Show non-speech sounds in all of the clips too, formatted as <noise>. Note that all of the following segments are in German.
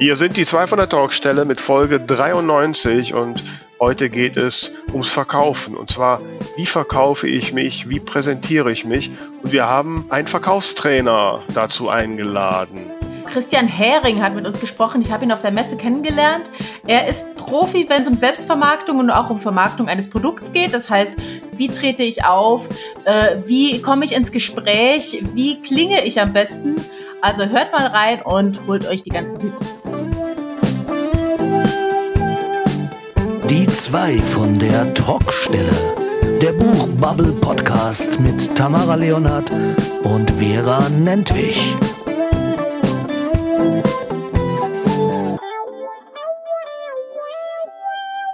Hier sind die zwei von der Talkstelle mit Folge 93 und heute geht es ums Verkaufen. Und zwar, wie verkaufe ich mich, wie präsentiere ich mich? Und wir haben einen Verkaufstrainer dazu eingeladen. Christian Hering hat mit uns gesprochen. Ich habe ihn auf der Messe kennengelernt. Er ist Profi, wenn es um Selbstvermarktung und auch um Vermarktung eines Produkts geht. Das heißt, wie trete ich auf? Äh, wie komme ich ins Gespräch? Wie klinge ich am besten? Also hört mal rein und holt euch die ganzen Tipps. Die zwei von der Talkstelle. Der Buchbubble Podcast mit Tamara Leonhardt und Vera Nentwich.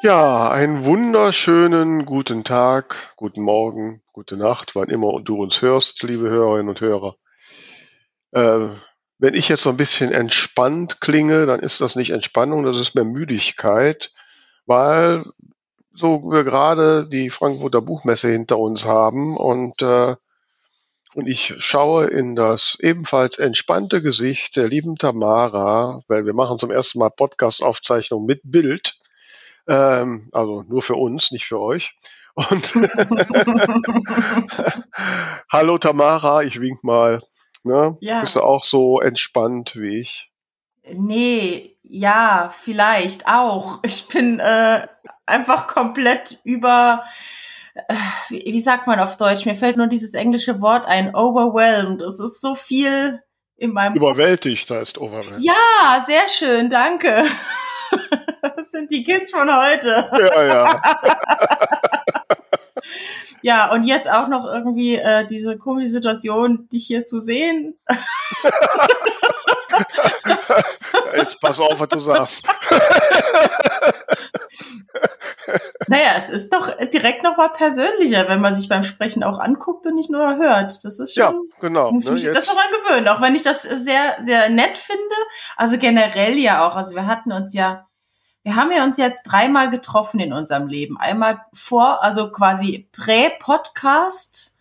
Ja, einen wunderschönen guten Tag, guten Morgen, gute Nacht, wann immer du uns hörst, liebe Hörerinnen und Hörer. Äh, wenn ich jetzt so ein bisschen entspannt klinge, dann ist das nicht Entspannung, das ist mehr Müdigkeit, weil so wir gerade die Frankfurter Buchmesse hinter uns haben und äh, und ich schaue in das ebenfalls entspannte Gesicht der lieben Tamara, weil wir machen zum ersten Mal Podcast-Aufzeichnung mit Bild. Ähm, also nur für uns, nicht für euch. Und <laughs> <laughs> Hallo Tamara, ich wink mal. Ne? Ja. Bist du auch so entspannt wie ich? Nee, ja, vielleicht auch. <laughs> Ich bin äh, einfach komplett über, äh, wie, wie, sagt man auf Deutsch? Mir fällt nur dieses englische Wort ein, overwhelmed. Es ist so viel in meinem. Überwältigt heißt overwhelmed. Ja, sehr schön, danke. <laughs> Das sind die Kids von heute. Ja, ja. <laughs> Ja, und jetzt auch noch irgendwie äh, diese komische Situation, dich hier zu sehen. <laughs> Jetzt pass auf, was du sagst. <laughs> naja, es ist doch direkt nochmal persönlicher, wenn man sich beim Sprechen auch anguckt und nicht nur hört. Das ist schon. Ja, genau. Muss mich ne, das nochmal gewöhnen, auch wenn ich das sehr, sehr nett finde. Also generell ja auch. Also wir hatten uns ja wir haben ja uns jetzt dreimal getroffen in unserem Leben. Einmal vor, also quasi Prä-Podcast,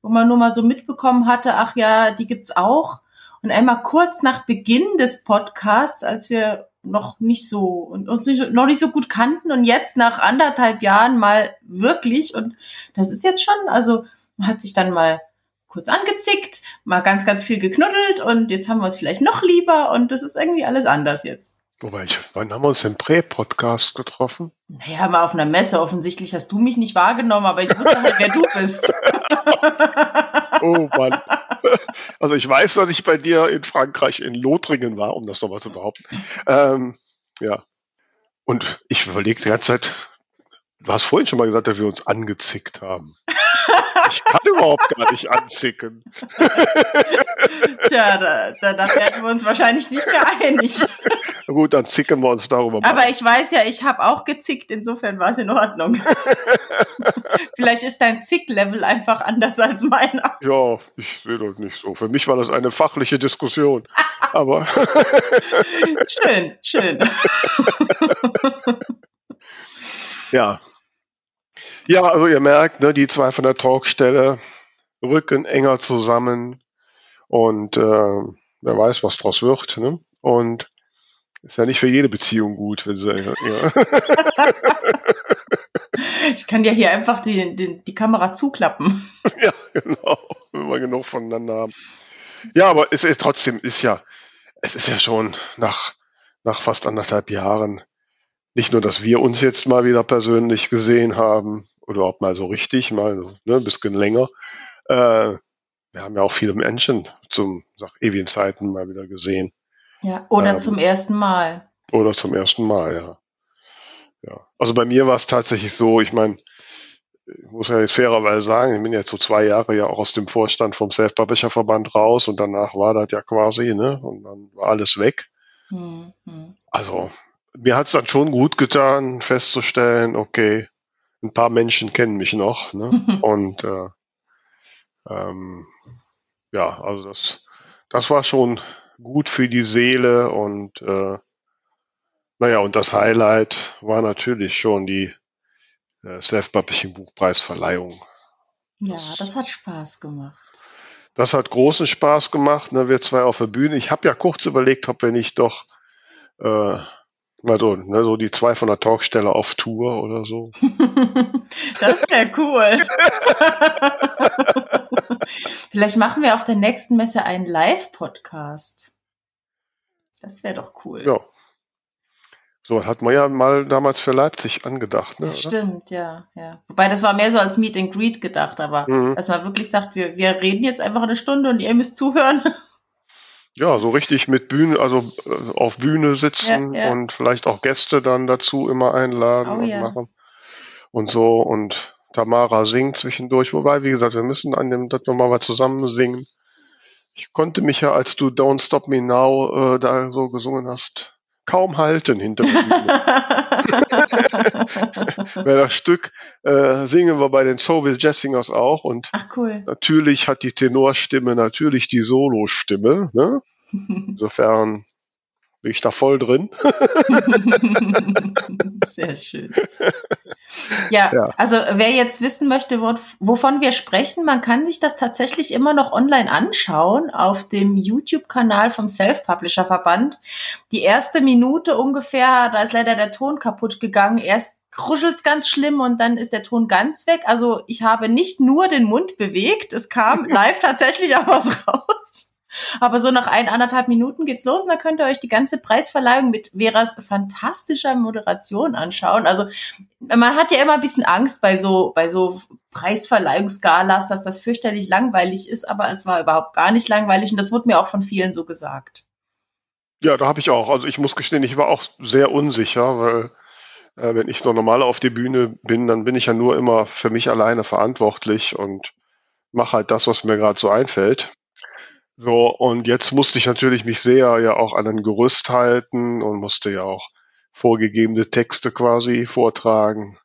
wo man nur mal so mitbekommen hatte, ach ja, die gibt's auch. Und einmal kurz nach Beginn des Podcasts, als wir noch nicht so und uns nicht, noch nicht so gut kannten und jetzt nach anderthalb Jahren mal wirklich und das ist jetzt schon, also man hat sich dann mal kurz angezickt, mal ganz, ganz viel geknuddelt und jetzt haben wir uns vielleicht noch lieber und das ist irgendwie alles anders jetzt. Wobei, ich, wann haben wir uns im Prä-Podcast getroffen? Naja, mal auf einer Messe. Offensichtlich hast du mich nicht wahrgenommen, aber ich wusste halt, wer du bist. <laughs> oh Mann. Also ich weiß, dass ich bei dir in Frankreich in Lothringen war, um das nochmal zu behaupten. Ähm, ja. Und ich überlege die ganze Zeit, du hast vorhin schon mal gesagt, dass wir uns angezickt haben. <laughs> Ich kann überhaupt gar nicht anzicken. Tja, da, da, da werden wir uns wahrscheinlich nicht mehr einig. Na gut, dann zicken wir uns darüber mal. Aber ich weiß ja, ich habe auch gezickt, insofern war es in Ordnung. <laughs> Vielleicht ist dein Zick-Level einfach anders als meiner. Ja, ich sehe das nicht so. Für mich war das eine fachliche Diskussion. Aber. <laughs> schön, schön. <laughs> ja, ja, also ihr merkt, ne, die zwei von der Talkstelle rücken enger zusammen und äh, wer weiß, was draus wird. Ne? Und ist ja nicht für jede Beziehung gut, wenn sie. Ja. <laughs> ich kann ja hier einfach die, die, die Kamera zuklappen. <laughs> ja, genau, wenn wir genug voneinander haben. Ja, aber es ist trotzdem ist ja, es ist ja schon nach nach fast anderthalb Jahren nicht nur, dass wir uns jetzt mal wieder persönlich gesehen haben, oder auch mal so richtig, mal ne, ein bisschen länger. Äh, wir haben ja auch viele Menschen zum sag, ewigen Zeiten mal wieder gesehen. Ja, oder ähm, zum ersten Mal. Oder zum ersten Mal, ja. ja. Also bei mir war es tatsächlich so, ich meine, ich muss ja jetzt fairerweise sagen, ich bin jetzt so zwei Jahre ja auch aus dem Vorstand vom Self-Publisher-Verband raus und danach war das ja quasi, ne? Und dann war alles weg. Mhm. Also, mir hat es dann schon gut getan, festzustellen, okay, ein paar Menschen kennen mich noch. Ne? <laughs> Und äh, ähm, ja, also das, das war schon gut für die Seele und äh, naja, und das Highlight war natürlich schon die äh, Self-Publishing Buchpreisverleihung. Ja, das hat Spaß gemacht. Das hat großen Spaß gemacht, ne, wir zwei auf der Bühne. Ich habe ja kurz überlegt, ob wir nicht doch Äh, also, ne, so die zwei von der Talkstelle auf Tour oder so. <laughs> das wäre cool. <laughs> Vielleicht machen wir auf der nächsten Messe einen Live-Podcast. Das wäre doch cool. Ja. So hat man ja mal damals für Leipzig angedacht. Ne, das stimmt, ja, ja. Wobei das war mehr so als Meet and Greet gedacht, aber mhm. dass man wirklich sagt, wir, wir reden jetzt einfach eine Stunde und ihr müsst zuhören. Ja, so richtig mit Bühne, also äh, auf Bühne sitzen ja, ja. und vielleicht auch Gäste dann dazu immer einladen oh, und ja. machen. Und so und Tamara singt zwischendurch. Wobei, wie gesagt, wir müssen an dem das nochmal mal zusammen singen. Ich konnte mich ja, als du Don't Stop Me Now äh, da so gesungen hast, kaum halten hinter mir. Weil das Stück äh, singen wir bei den Soviet Jazz Singers auch und cool. natürlich hat die Tenorstimme natürlich die Solostimme. Ne? <laughs> Insofern bin ich da voll drin. <laughs> Sehr schön. Ja, ja, also wer jetzt wissen möchte, wovon wir sprechen, man kann sich das tatsächlich immer noch online anschauen auf dem YouTube-Kanal vom Self-Publisher-Verband. Die erste Minute ungefähr, da ist leider der Ton kaputt gegangen. Erst kruschelt's ganz schlimm und dann ist der Ton ganz weg. Also ich habe nicht nur den Mund bewegt, es kam <laughs> live tatsächlich auch was raus. Aber so nach ein, anderthalb Minuten geht's los und da könnt ihr euch die ganze Preisverleihung mit Veras fantastischer Moderation anschauen. Also man hat ja immer ein bisschen Angst bei so, bei so Preisverleihungsgalas, dass das fürchterlich langweilig ist, aber es war überhaupt gar nicht langweilig und das wurde mir auch von vielen so gesagt. Ja, da habe ich auch. Also ich muss gestehen, ich war auch sehr unsicher, weil äh, wenn ich so normal auf die Bühne bin, dann bin ich ja nur immer für mich alleine verantwortlich und mache halt das, was mir gerade so einfällt. So, und jetzt musste ich natürlich mich sehr ja auch an ein Gerüst halten und musste ja auch vorgegebene Texte quasi vortragen.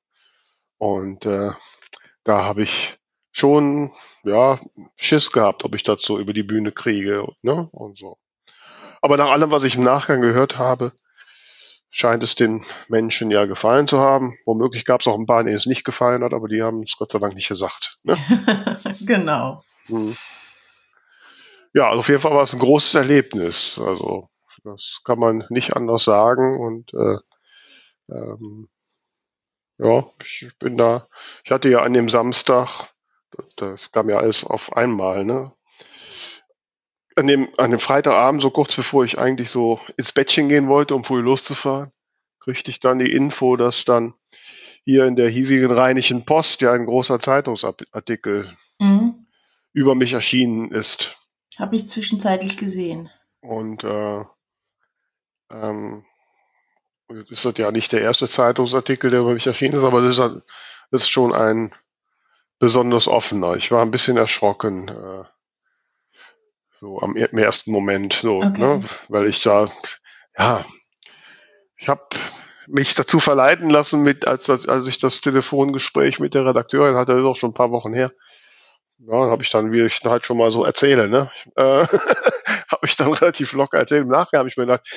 Und äh, da habe ich schon ja Schiss gehabt, ob ich das so über die Bühne kriege, ne? Und so. Aber nach allem, was ich im Nachgang gehört habe, scheint es den Menschen ja gefallen zu haben. Womöglich gab es auch ein paar, denen es nicht gefallen hat, aber die haben es Gott sei Dank nicht gesagt. Ne? <laughs> genau. Hm ja, also auf jeden Fall war es ein großes Erlebnis. Also das kann man nicht anders sagen. Und äh, ähm, ja, ich bin da. Ich hatte ja an dem Samstag, das kam ja alles auf einmal, ne? An dem, an dem Freitagabend, so kurz bevor ich eigentlich so ins Bettchen gehen wollte, um früh loszufahren, kriegte ich dann die Info, dass dann hier in der hiesigen Rheinischen Post ja ein großer Zeitungsartikel mhm. über mich erschienen ist. Habe ich zwischenzeitlich gesehen. Und äh, ähm, jetzt ist das ja nicht der erste Zeitungsartikel, der über mich erschienen ist, aber das ist, das ist schon ein besonders offener. Ich war ein bisschen erschrocken, äh, so am, im ersten Moment, so, okay. ne? weil ich da, ja, ich habe mich dazu verleiten lassen, mit, als, als ich das Telefongespräch mit der Redakteurin hatte, das ist auch schon ein paar Wochen her, ja, habe ich dann, wie ich halt schon mal so erzähle, ne? Äh, <laughs> habe ich dann relativ locker erzählt. Im Nachgang habe ich mir gedacht,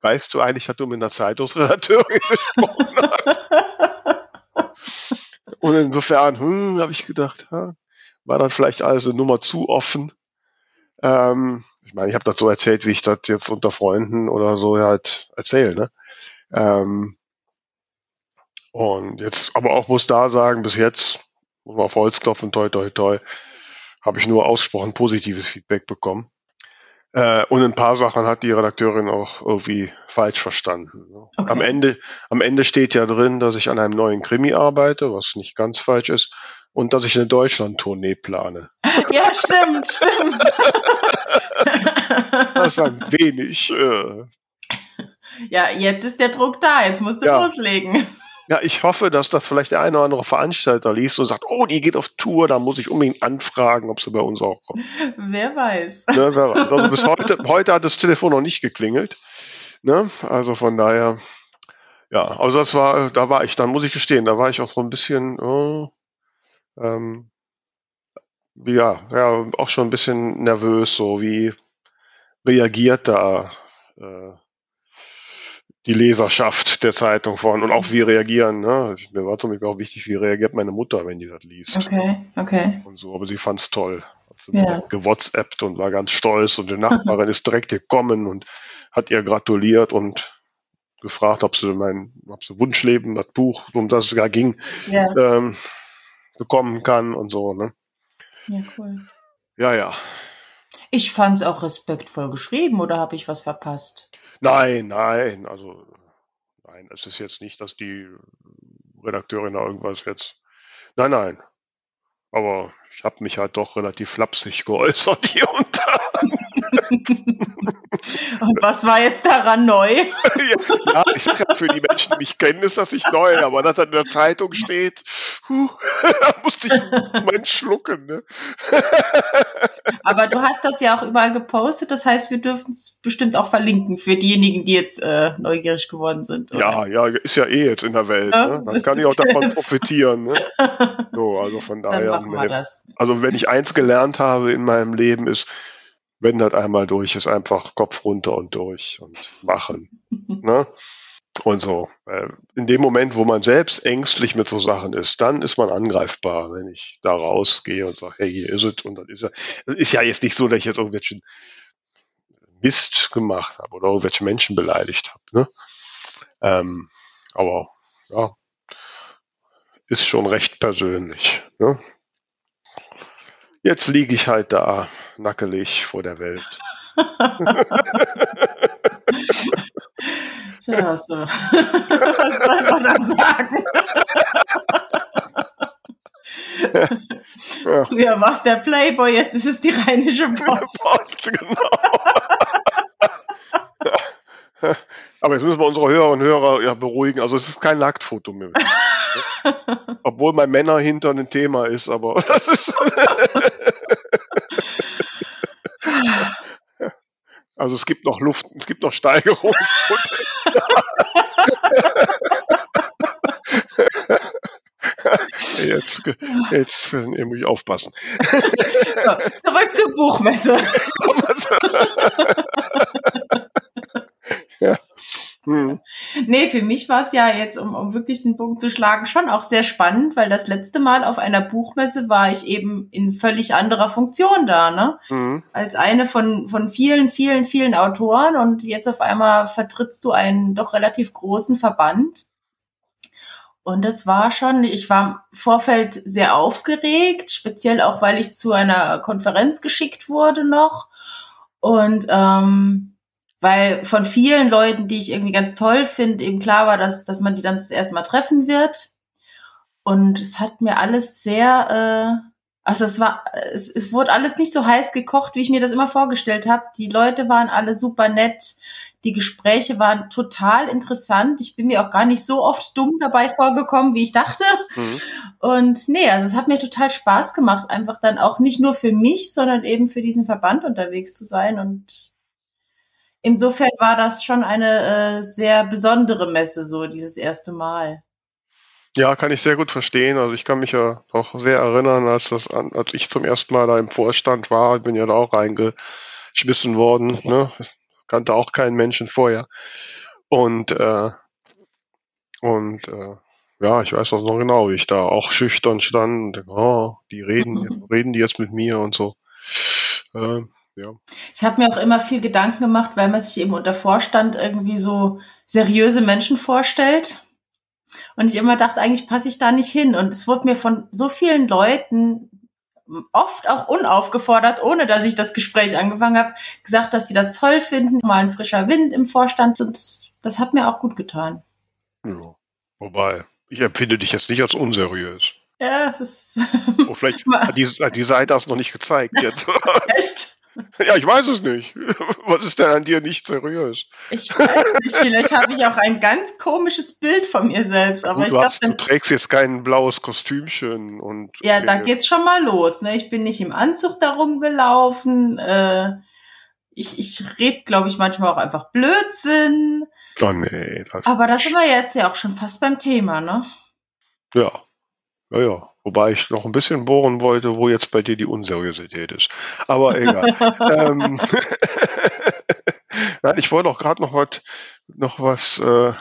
weißt du eigentlich, dass du mit einer Zeitungsredakteurin <laughs> gesprochen hast? Und insofern, hm, habe ich gedacht, ha, war dann vielleicht eine Nummer zu offen. Ähm, ich meine, ich habe das so erzählt, wie ich das jetzt unter Freunden oder so halt erzähle, ne? Ähm, und jetzt aber auch muss da sagen, bis jetzt muss man auf Holz klopfen, toi, toi, toi, habe ich nur ausgesprochen positives Feedback bekommen. Äh, und ein paar Sachen hat die Redakteurin auch irgendwie falsch verstanden. Ne? Okay. Am Ende, am Ende steht ja drin, dass ich an einem neuen Krimi arbeite, was nicht ganz falsch ist, und dass ich eine Deutschland-Tournee plane. <laughs> Ja, stimmt, stimmt. <laughs> das ist ein wenig. Äh, ja, jetzt ist der Druck da, jetzt musst du ja. loslegen. Ja, ich hoffe, dass das vielleicht der eine oder andere Veranstalter liest und sagt, oh, die geht auf Tour, da muss ich unbedingt anfragen, ob sie bei uns auch kommt. Wer weiß. Ne, wer weiß. Also bis heute, heute hat das Telefon noch nicht geklingelt. Ne? Also von daher, ja, also das war, da war ich, dann muss ich gestehen, da war ich auch so ein bisschen, oh, ähm, ja, ja, auch schon ein bisschen nervös, so wie reagiert da äh, die Leserschaft der Zeitung von und auch wie reagieren. Ne? Mir war zum Beispiel auch wichtig, wie reagiert meine Mutter, wenn die das liest. Okay, okay. Und so, aber sie fand es toll. Hat sie ja. gewhatsappt und war ganz stolz und die Nachbarin ist direkt gekommen und hat ihr gratuliert und gefragt, ob sie mein, ob sie Wunschleben, das Buch, um das es gar ging, ja. ähm, bekommen kann und so, ne? Ja, cool. Ja, ja. Ich fand es auch respektvoll geschrieben oder habe ich was verpasst? Nein, nein, also nein, es ist jetzt nicht, dass die Redakteurin da irgendwas jetzt. Nein, nein. Aber ich habe mich halt doch relativ flapsig geäußert hier und da. <laughs> Und was war jetzt daran neu? <laughs> ja, ich sag, für die Menschen, die mich kennen, ist das nicht neu, aber dass das in der Zeitung steht, huh, <laughs> da musste ich meinen schlucken. Ne? aber du hast das ja auch überall gepostet, das heißt, wir dürfen es bestimmt auch verlinken für diejenigen, die jetzt äh, neugierig geworden sind. Oder? Ja, ja, ist ja eh jetzt in der Welt. Ja, ne? Dann kann ich auch davon profitieren. Ne? So, also von daher. Ne, also wenn ich eins gelernt habe in meinem Leben ist, wenn das einmal durch ist, einfach Kopf runter und durch und machen. <laughs> ne? Und so. Äh, in dem Moment, wo man selbst ängstlich mit so Sachen ist, dann ist man angreifbar, wenn ich da rausgehe und sage, hey, hier ist es. Und das ist ja, ist ja jetzt nicht so, dass ich jetzt irgendwelchen Mist gemacht habe oder irgendwelche Menschen beleidigt habe. Ne? Ähm, aber ja, ist schon recht persönlich. Ne? Jetzt liege ich halt da nackelig vor der Welt. <laughs> Tja, so. <laughs> Was soll man da sagen? Ja. <laughs> Früher war es der Playboy, jetzt ist es die rheinische Post. Post genau. Aber jetzt müssen wir unsere Hörer und Hörer ja beruhigen. Also es ist kein Nacktfoto mehr. Obwohl mein Männer hinter ein Thema ist, aber das ist. Also es gibt noch Luft, es gibt noch Steigerung. <laughs> jetzt, jetzt muss ich aufpassen. So, zurück zur Buchmesse. <laughs> ja. Hm. Nee, für mich war es ja jetzt, um, um wirklich den Punkt zu schlagen, schon auch sehr spannend, weil das letzte Mal auf einer Buchmesse war ich eben in völlig anderer Funktion da, ne? Mhm. Als eine von, von vielen, vielen, vielen Autoren und jetzt auf einmal vertrittst du einen doch relativ großen Verband. Und es war schon, ich war im Vorfeld sehr aufgeregt, speziell auch, weil ich zu einer Konferenz geschickt wurde noch. Und ähm, weil von vielen Leuten, die ich irgendwie ganz toll finde, eben klar war, dass, dass man die dann das erste Mal treffen wird. Und es hat mir alles sehr, äh, also es war, es, es wurde alles nicht so heiß gekocht, wie ich mir das immer vorgestellt habe. Die Leute waren alle super nett, die Gespräche waren total interessant. Ich bin mir auch gar nicht so oft dumm dabei vorgekommen, wie ich dachte. Mhm. Und nee, also es hat mir total Spaß gemacht, einfach dann auch nicht nur für mich, sondern eben für diesen Verband unterwegs zu sein und insofern war das schon eine äh, sehr besondere Messe, so dieses erste Mal. Ja, kann ich sehr gut verstehen. Also ich kann mich ja auch sehr erinnern, als das als ich zum ersten Mal da im Vorstand war, bin ja da auch reingeschmissen worden. Ne? Kannte auch keinen Menschen vorher. Und äh, und äh, ja, ich weiß auch noch genau, wie ich da auch schüchtern stand und denke, oh, die reden, <laughs> reden die jetzt mit mir und so. Äh, ja. Ich habe mir auch immer viel Gedanken gemacht, weil man sich eben unter Vorstand irgendwie so seriöse Menschen vorstellt. Und ich immer dachte, eigentlich passe ich da nicht hin. Und es wurde mir von so vielen Leuten oft auch unaufgefordert, ohne dass ich das Gespräch angefangen habe, gesagt, dass sie das toll finden, mal ein frischer Wind im Vorstand. Und das, das hat mir auch gut getan. Ja. Wobei, ich empfinde dich jetzt nicht als unseriös. Ja, das ist. oh, vielleicht <laughs> hat die, hat die Seite das noch nicht gezeigt jetzt. <laughs> Echt? <laughs> Ja, ich weiß es nicht. <laughs> Was ist denn an dir nicht seriös? Ich weiß nicht. Vielleicht habe ich auch ein ganz komisches Bild von mir selbst. Aber Gut, ich du, hast, glaub, du trägst jetzt kein blaues Kostümchen und. Ja, da geht's schon mal los. Ne? Ich bin nicht im Anzug darum gelaufen. Äh, ich ich rede, glaube ich, manchmal auch einfach Blödsinn. Oh nee. Das aber da sind wir jetzt ja auch schon fast beim Thema, ne? Ja. Ja, ja. Wobei ich noch ein bisschen bohren wollte, wo jetzt bei dir die Unseriosität ist. Aber egal. <laughs> ähm, <laughs> Nein, ich wollte auch gerade noch was, noch was, äh,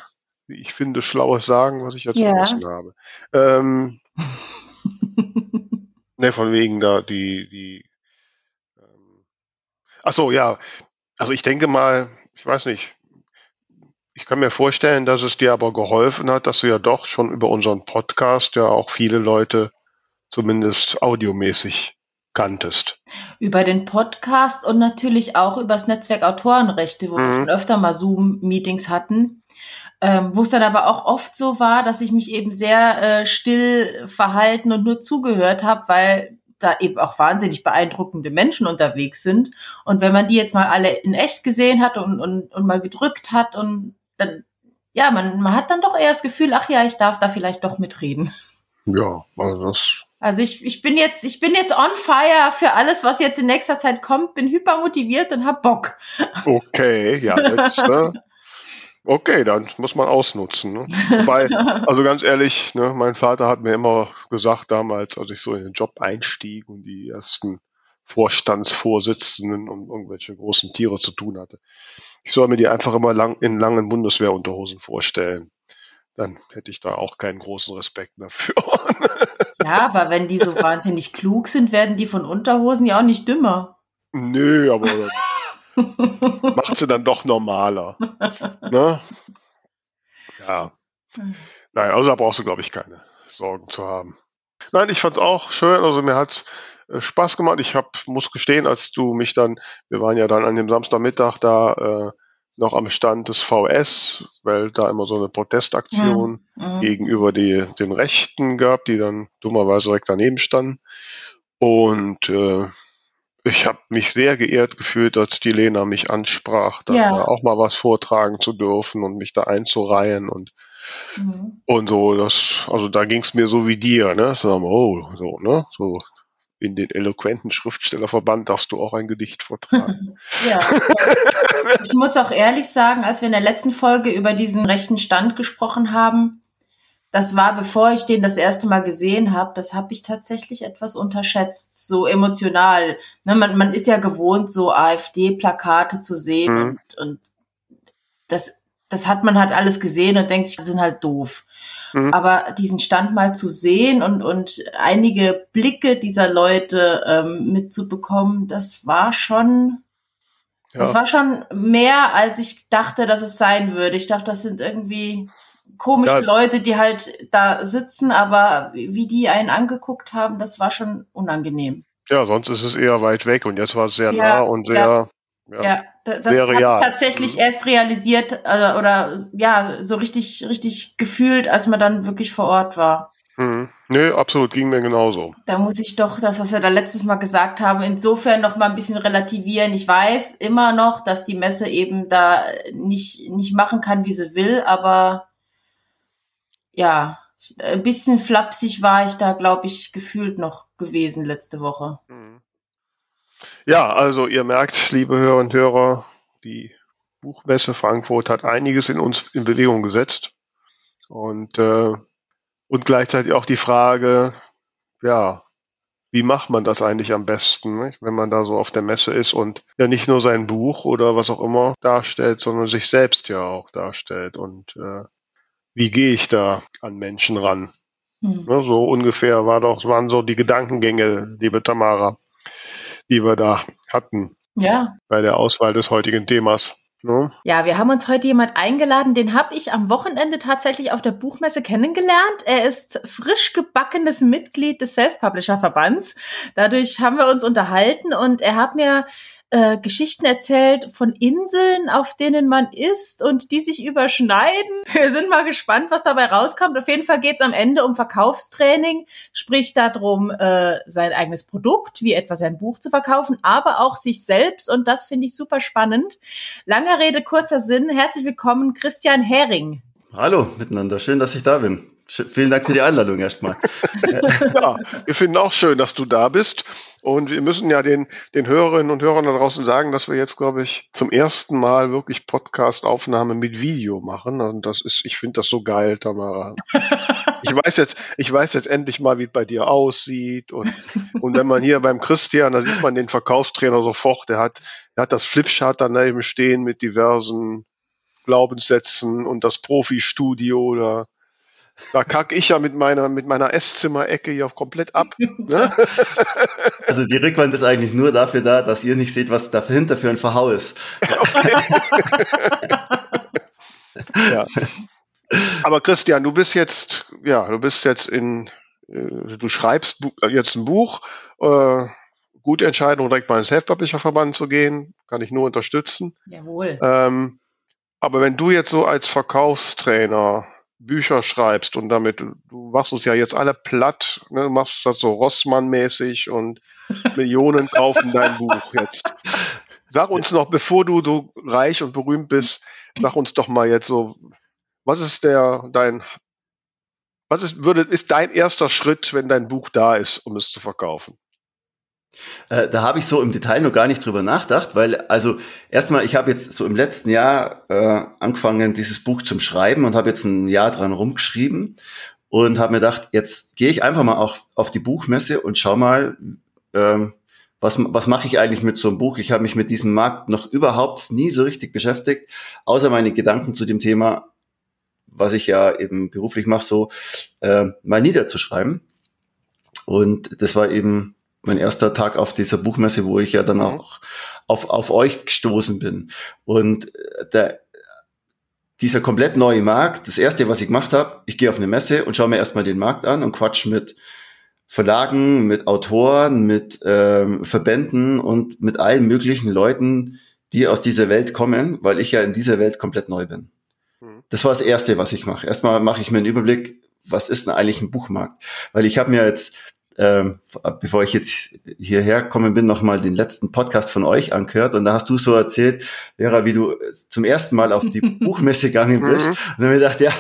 wie ich finde, Schlaues sagen, was ich jetzt ja. vergessen habe. Ähm, <laughs> ne, von wegen da die, die Ach so, ja. Also ich denke mal, ich weiß nicht. Ich kann mir vorstellen, dass es dir aber geholfen hat, dass du ja doch schon über unseren Podcast ja auch viele Leute zumindest audiomäßig kanntest. Über den Podcast und natürlich auch über das Netzwerk Autorenrechte, wo wir Mhm. schon öfter mal Zoom-Meetings hatten. Ähm, wo es dann aber auch oft so war, dass ich mich eben sehr äh, still verhalten und nur zugehört habe, weil da eben auch wahnsinnig beeindruckende Menschen unterwegs sind. Und wenn man die jetzt mal alle in echt gesehen hat und, und, und mal gedrückt hat und dann, ja, man, man hat dann doch eher das Gefühl, ach ja, ich darf da vielleicht doch mitreden. Ja, also das. Also ich, ich bin jetzt, ich bin jetzt on fire für alles, was jetzt in nächster Zeit kommt, bin hypermotiviert und hab Bock. Okay, ja, jetzt, ne? Okay, dann muss man ausnutzen. Ne? Wobei, <laughs> also ganz ehrlich, ne, mein Vater hat mir immer gesagt damals, als ich so in den Job einstieg und die ersten Vorstandsvorsitzenden und irgendwelche großen Tiere zu tun hatte, ich soll mir die einfach immer lang, in langen Bundeswehrunterhosen vorstellen. Dann hätte ich da auch keinen großen Respekt mehr für. <laughs> Ja, aber wenn die so wahnsinnig klug sind, werden die von Unterhosen ja auch nicht dümmer. Nö, aber <laughs> macht sie dann doch normaler. Ne? <laughs> Ja. Nein, also da brauchst du, glaube ich, keine Sorgen zu haben. Nein, ich fand's auch schön. Also mir hat's äh, Spaß gemacht. Ich hab, muss gestehen, als du mich dann, wir waren ja dann an dem Samstagmittag da äh, noch am Stand des VS, weil da immer so eine Protestaktion Mhm. gegenüber die, den Rechten gab, die dann dummerweise direkt daneben standen. Und äh, ich habe mich sehr geehrt gefühlt, als die Lena mich ansprach, da Ja. auch mal was vortragen zu dürfen und mich da einzureihen und Mhm. und so. Das, also da ging's mir so wie dir, ne? So, oh, so, ne? So in den eloquenten Schriftstellerverband darfst du auch ein Gedicht vortragen. <laughs> Ja. Ich muss auch ehrlich sagen, als wir in der letzten Folge über diesen rechten Stand gesprochen haben, das war, bevor ich den das erste Mal gesehen habe, das habe ich tatsächlich etwas unterschätzt, so emotional. Ne, man, man ist ja gewohnt, so AfD-Plakate zu sehen Mhm. und, und das, das hat man halt alles gesehen und denkt sich, die sind halt doof. Mhm. Aber diesen Stand mal zu sehen und, und einige Blicke dieser Leute ähm, mitzubekommen, das war schon, das Ja. war schon mehr, als ich dachte, dass es sein würde. Ich dachte, das sind irgendwie komische Ja. Leute, die halt da sitzen, aber wie die einen angeguckt haben, das war schon unangenehm. ja, sonst ist es eher weit weg und jetzt war es sehr Ja, nah und sehr, ja. Das habe ich tatsächlich Mhm. erst realisiert äh, oder ja, so richtig, richtig gefühlt, als man dann wirklich vor Ort war. Hm. Nö, absolut, ging mir genauso. Da muss ich doch das, was wir da letztes Mal gesagt haben, insofern noch mal ein bisschen relativieren. Ich weiß immer noch, dass die Messe eben da nicht, nicht machen kann, wie sie will, aber ja, ein bisschen flapsig war ich da, glaube ich, gefühlt noch gewesen letzte Woche. Hm. Ja, also ihr merkt, liebe Hörer und Hörer, die Buchmesse Frankfurt hat einiges in uns in Bewegung gesetzt. Und, äh, und gleichzeitig auch die Frage, ja, wie macht man das eigentlich am besten, nicht? wenn man da so auf der Messe ist und ja nicht nur sein Buch oder was auch immer darstellt, sondern sich selbst ja auch darstellt. Und äh, wie gehe ich da an Menschen ran? Hm. Ne, so ungefähr war doch, waren so die Gedankengänge, liebe Tamara, die wir da hatten Ja, bei der Auswahl des heutigen Themas. Ne? Ja, wir haben uns heute jemand eingeladen, den habe ich am Wochenende tatsächlich auf der Buchmesse kennengelernt. Er ist frisch gebackenes Mitglied des Self-Publisher-Verbands. Dadurch haben wir uns unterhalten und er hat mir äh, Geschichten erzählt von Inseln, auf denen man ist und die sich überschneiden. <laughs> Wir sind mal gespannt, was dabei rauskommt. Auf jeden Fall geht's am Ende um Verkaufstraining, sprich darum, äh, sein eigenes Produkt, wie etwa sein Buch zu verkaufen, aber auch sich selbst und das finde ich super spannend. Langer Rede, kurzer Sinn. Herzlich willkommen, Christian Hering. Hallo miteinander, schön, dass ich da bin. Vielen Dank für die Einladung erstmal. <laughs> Ja, wir finden auch schön, dass du da bist. Und wir müssen ja den, den Hörerinnen und Hörern da draußen sagen, dass wir jetzt, glaube ich, zum ersten Mal wirklich Podcast-Aufnahme mit Video machen. Und das ist, ich finde das so geil, Tamara. <laughs> Ich weiß jetzt, ich weiß jetzt endlich mal, wie es bei dir aussieht. Und, und wenn man hier beim Christian, da sieht man den Verkaufstrainer sofort, der hat, der hat das Flipchart daneben stehen mit diversen Glaubenssätzen und das Profi-Studio da. Da kacke ich ja mit meiner, mit meiner Esszimmerecke hier komplett ab. Ne? <laughs> Also die Rückwand ist eigentlich nur dafür da, dass ihr nicht seht, was dahinter für ein Verhau ist. <laughs> ja. Aber Christian, du bist jetzt, ja, du bist jetzt in, äh, du schreibst jetzt ein Buch. Äh, gute Entscheidung, direkt mal ins Self-Publisher-Verband zu gehen. Kann ich nur unterstützen. Jawohl. Ähm, aber wenn du jetzt so als Verkaufstrainer Bücher schreibst und damit, du machst es ja jetzt alle platt, ne, machst das so Rossmann-mäßig und <laughs> Millionen kaufen dein Buch jetzt. Sag uns noch, bevor du so reich und berühmt bist, sag uns doch mal jetzt so, was ist der, dein, was ist, würde, ist dein erster Schritt, wenn dein Buch da ist, um es zu verkaufen? Äh, da habe ich so im Detail noch gar nicht drüber nachgedacht, weil also erstmal, ich habe jetzt so im letzten Jahr äh, angefangen, dieses Buch zum Schreiben und habe jetzt ein Jahr dran rumgeschrieben und habe mir gedacht, jetzt gehe ich einfach mal auf, auf die Buchmesse und schau mal, ähm, was, was mache ich eigentlich mit so einem Buch? Ich habe mich mit diesem Markt noch überhaupt nie so richtig beschäftigt, außer meine Gedanken zu dem Thema, was ich ja eben beruflich mache, so äh, mal niederzuschreiben. Und das war eben mein erster Tag auf dieser Buchmesse, wo ich ja dann mhm. auch auf, auf euch gestoßen bin. Und äh, der, dieser komplett neue Markt, das erste, was ich gemacht habe, ich gehe auf eine Messe und schaue mir erstmal den Markt an und quatsch mit Verlagen, mit Autoren, mit ähm, Verbänden und mit allen möglichen Leuten, die aus dieser Welt kommen, weil ich ja in dieser Welt komplett neu bin. Mhm. Das war das Erste, was ich mache. Erstmal mache ich mir einen Überblick, was ist denn eigentlich ein Buchmarkt? Weil ich habe mir jetzt ähm, bevor ich jetzt hierher gekommen bin, nochmal den letzten Podcast von euch angehört und da hast du so erzählt, Vera, wie du zum ersten Mal auf die <laughs> Buchmesse gegangen bist. Mhm. Und dann habe ich gedacht, ja,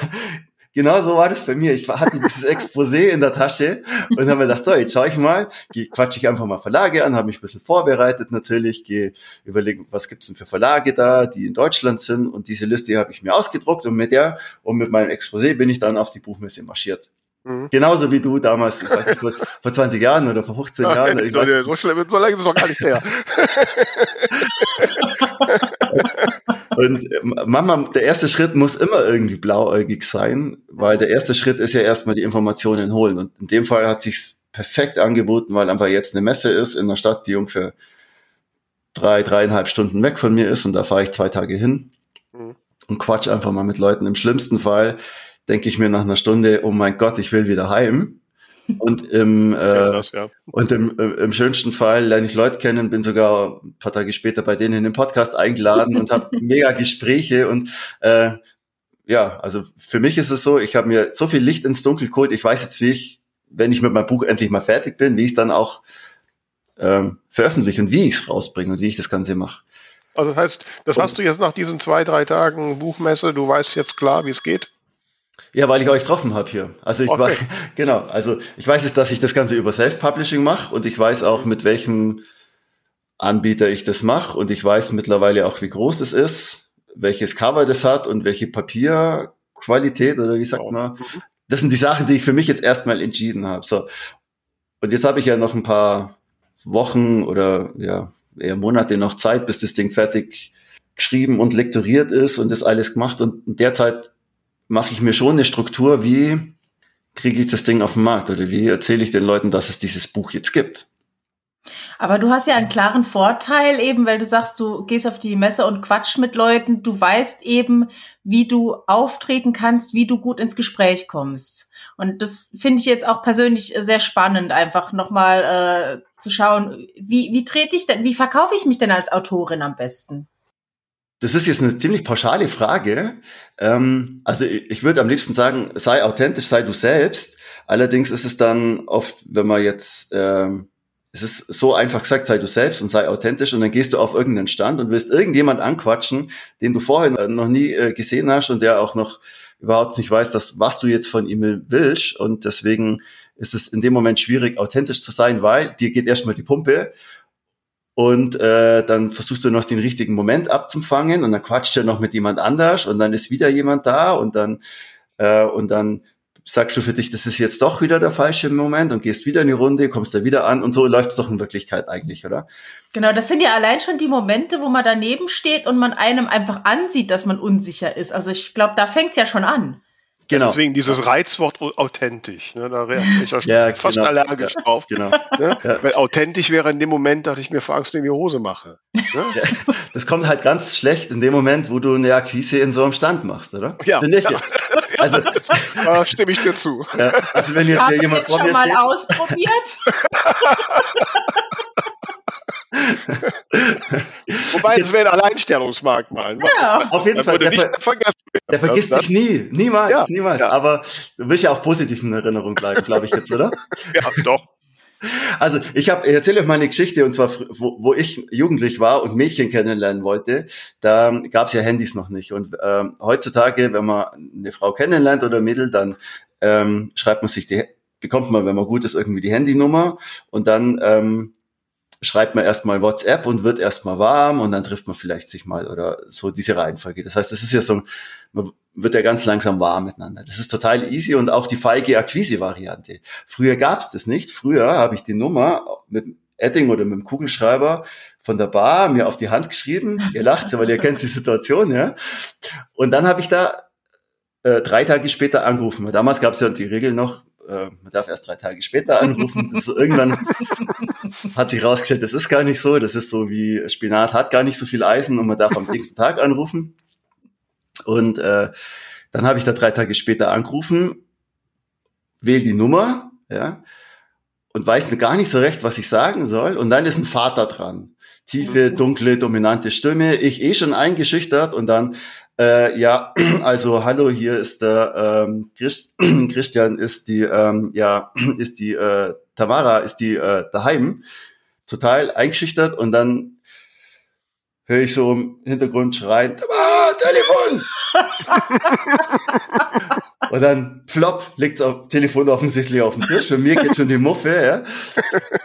genau so war das bei mir. Ich hatte dieses Exposé in der Tasche und habe mir gedacht, so, jetzt schaue ich mal, quatsche ich einfach mal Verlage an, habe mich ein bisschen vorbereitet natürlich, gehe überlegen, was gibt's denn für Verlage da, die in Deutschland sind und diese Liste habe ich mir ausgedruckt und mit der und mit meinem Exposé bin ich dann auf die Buchmesse marschiert. Mhm. Genauso wie du damals, ich weiß nicht, vor, vor 20 Jahren oder vor 15 Ach, Jahren. Ich weiß, so schlimm, so lange ist es noch gar nicht her. <laughs> Und äh, Mama, der erste Schritt muss immer irgendwie blauäugig sein, weil der erste Schritt ist ja erstmal die Informationen holen. Und in dem Fall hat sich's perfekt angeboten, weil einfach jetzt eine Messe ist in einer Stadt, die ungefähr drei, dreieinhalb Stunden weg von mir ist. Und da fahre ich zwei Tage hin mhm. und quatsch einfach mal mit Leuten. Im schlimmsten Fall denke ich mir nach einer Stunde, oh mein Gott, ich will wieder heim. Und im, <laughs> äh, ja, das, ja. und im, im schönsten Fall lerne ich Leute kennen, bin sogar ein paar Tage später bei denen in den Podcast eingeladen und habe <laughs> mega Gespräche und äh, ja, also für mich ist es so, ich habe mir so viel Licht ins Dunkel geholt, ich weiß jetzt, wie ich, wenn ich mit meinem Buch endlich mal fertig bin, wie ich es dann auch ähm, veröffentliche und wie ich es rausbringe und wie ich das Ganze mache. Also das heißt, das hast du jetzt nach diesen zwei, drei Tagen Buchmesse, du weißt jetzt klar, wie es geht? Ja, weil ich euch getroffen habe hier. Also ich okay. war, <laughs> genau, also ich weiß jetzt, dass ich das Ganze über Self-Publishing mache und ich weiß auch, mit welchem Anbieter ich das mache und ich weiß mittlerweile auch, wie groß es ist, welches Cover das hat und welche Papierqualität oder wie sagt man. Das sind die Sachen, die ich für mich jetzt erstmal entschieden habe. So. Und jetzt habe ich ja noch ein paar Wochen oder ja, eher Monate noch Zeit, bis das Ding fertig geschrieben und lektoriert ist und das alles gemacht. Und in der Zeit mache ich mir schon eine Struktur, wie kriege ich das Ding auf den Markt oder wie erzähle ich den Leuten, dass es dieses Buch jetzt gibt. Aber du hast ja einen klaren Vorteil eben, weil du sagst, du gehst auf die Messe und quatsch mit Leuten. Du weißt eben, wie du auftreten kannst, wie du gut ins Gespräch kommst. Und das finde ich jetzt auch persönlich sehr spannend, einfach nochmal äh, zu schauen, wie, wie trete ich denn, wie verkaufe ich mich denn als Autorin am besten? Das ist jetzt eine ziemlich pauschale Frage. Ähm, also ich, würde am liebsten sagen, sei authentisch, sei du selbst. Allerdings ist es dann oft, wenn man jetzt, ähm, es ist so einfach gesagt, sei du selbst und sei authentisch und dann gehst du auf irgendeinen Stand und wirst irgendjemand anquatschen, den du vorher noch nie äh, gesehen hast und der auch noch überhaupt nicht weiß, dass, was du jetzt von ihm willst. Und deswegen ist es in dem Moment schwierig, authentisch zu sein, weil dir geht erstmal die Pumpe und äh, dann versuchst du noch den richtigen Moment abzufangen und dann quatscht er noch mit jemand anders und dann ist wieder jemand da und dann äh, und dann sagst du für dich, das ist jetzt doch wieder der falsche Moment und gehst wieder in die Runde, kommst da wieder an und so läuft es doch in Wirklichkeit eigentlich, oder? Genau, das sind ja allein schon die Momente, wo man daneben steht und man einem einfach ansieht, dass man unsicher ist. Also ich glaube, da fängt's ja schon an. Genau. Deswegen dieses Reizwort authentisch. Ne, da reagiere ich <laughs> Ja, fast genau. allergisch Ja, drauf. Genau. Ne? Ja. Weil authentisch wäre in dem Moment, dass ich mir vor Angst in die Hose mache. Ne? Das kommt halt ganz schlecht in dem Moment, wo du eine Akquise in so einem Stand machst, oder? Ja. Finde ich jetzt. <laughs> Also, Da stimme ich dir zu. ja, also wenn jetzt Habt hier jemand jetzt vor schon mir mal steht, ausprobiert? <laughs> Wobei, das wäre ein Alleinstellungsmerkmal. Ne? Ja. auf jeden Fall, der, ver vergessen der vergisst dich nie. Niemals, Ja, niemals. Ja. Aber du willst ja auch positiv in Erinnerung bleiben, glaube ich jetzt, oder? <laughs> Ja, doch. Also ich habe, ich erzähle euch meine Geschichte und zwar, wo, wo ich jugendlich war und Mädchen kennenlernen wollte, da gab es ja Handys noch nicht. Und ähm, heutzutage, wenn man eine Frau kennenlernt oder ein Mädel, dann ähm, schreibt man sich die, bekommt man, wenn man gut ist, irgendwie die Handynummer und dann ähm, schreibt man erstmal WhatsApp und wird erstmal warm und dann trifft man vielleicht sich mal oder so diese Reihenfolge. Das heißt, das ist ja so, man wird ja ganz langsam warm miteinander. Das ist total easy und auch die feige Akquise-Variante. Früher gab's das nicht. Früher habe ich die Nummer mit dem Edding oder mit dem Kugelschreiber von der Bar mir auf die Hand geschrieben. Ihr lacht ja, weil ihr kennt die Situation, ja. Und dann habe ich da äh, drei Tage später angerufen. Damals gab's ja die Regel noch, äh, man darf erst drei Tage später anrufen. Das irgendwann <laughs> hat sich rausgestellt, das ist gar nicht so. Das ist so wie Spinat hat gar nicht so viel Eisen und man darf am nächsten Tag anrufen. Und äh, dann habe ich da drei Tage später angerufen, wähle die Nummer, ja, und weiß gar nicht so recht, was ich sagen soll. Und dann ist ein Vater dran. Tiefe, dunkle, dominante Stimme. Ich eh schon eingeschüchtert und dann, äh, ja, <clears throat> also hallo, hier ist der ähm, Christ, <clears throat> Christian, ist die, ähm, ja, <clears throat> ist die äh, Tamara, ist die äh, daheim. Total eingeschüchtert und dann höre ich so im Hintergrund schreien, Tamara, Telefon! Und dann flop, liegt's auf Telefon offensichtlich auf dem Tisch und mir geht schon die Muffe, ja.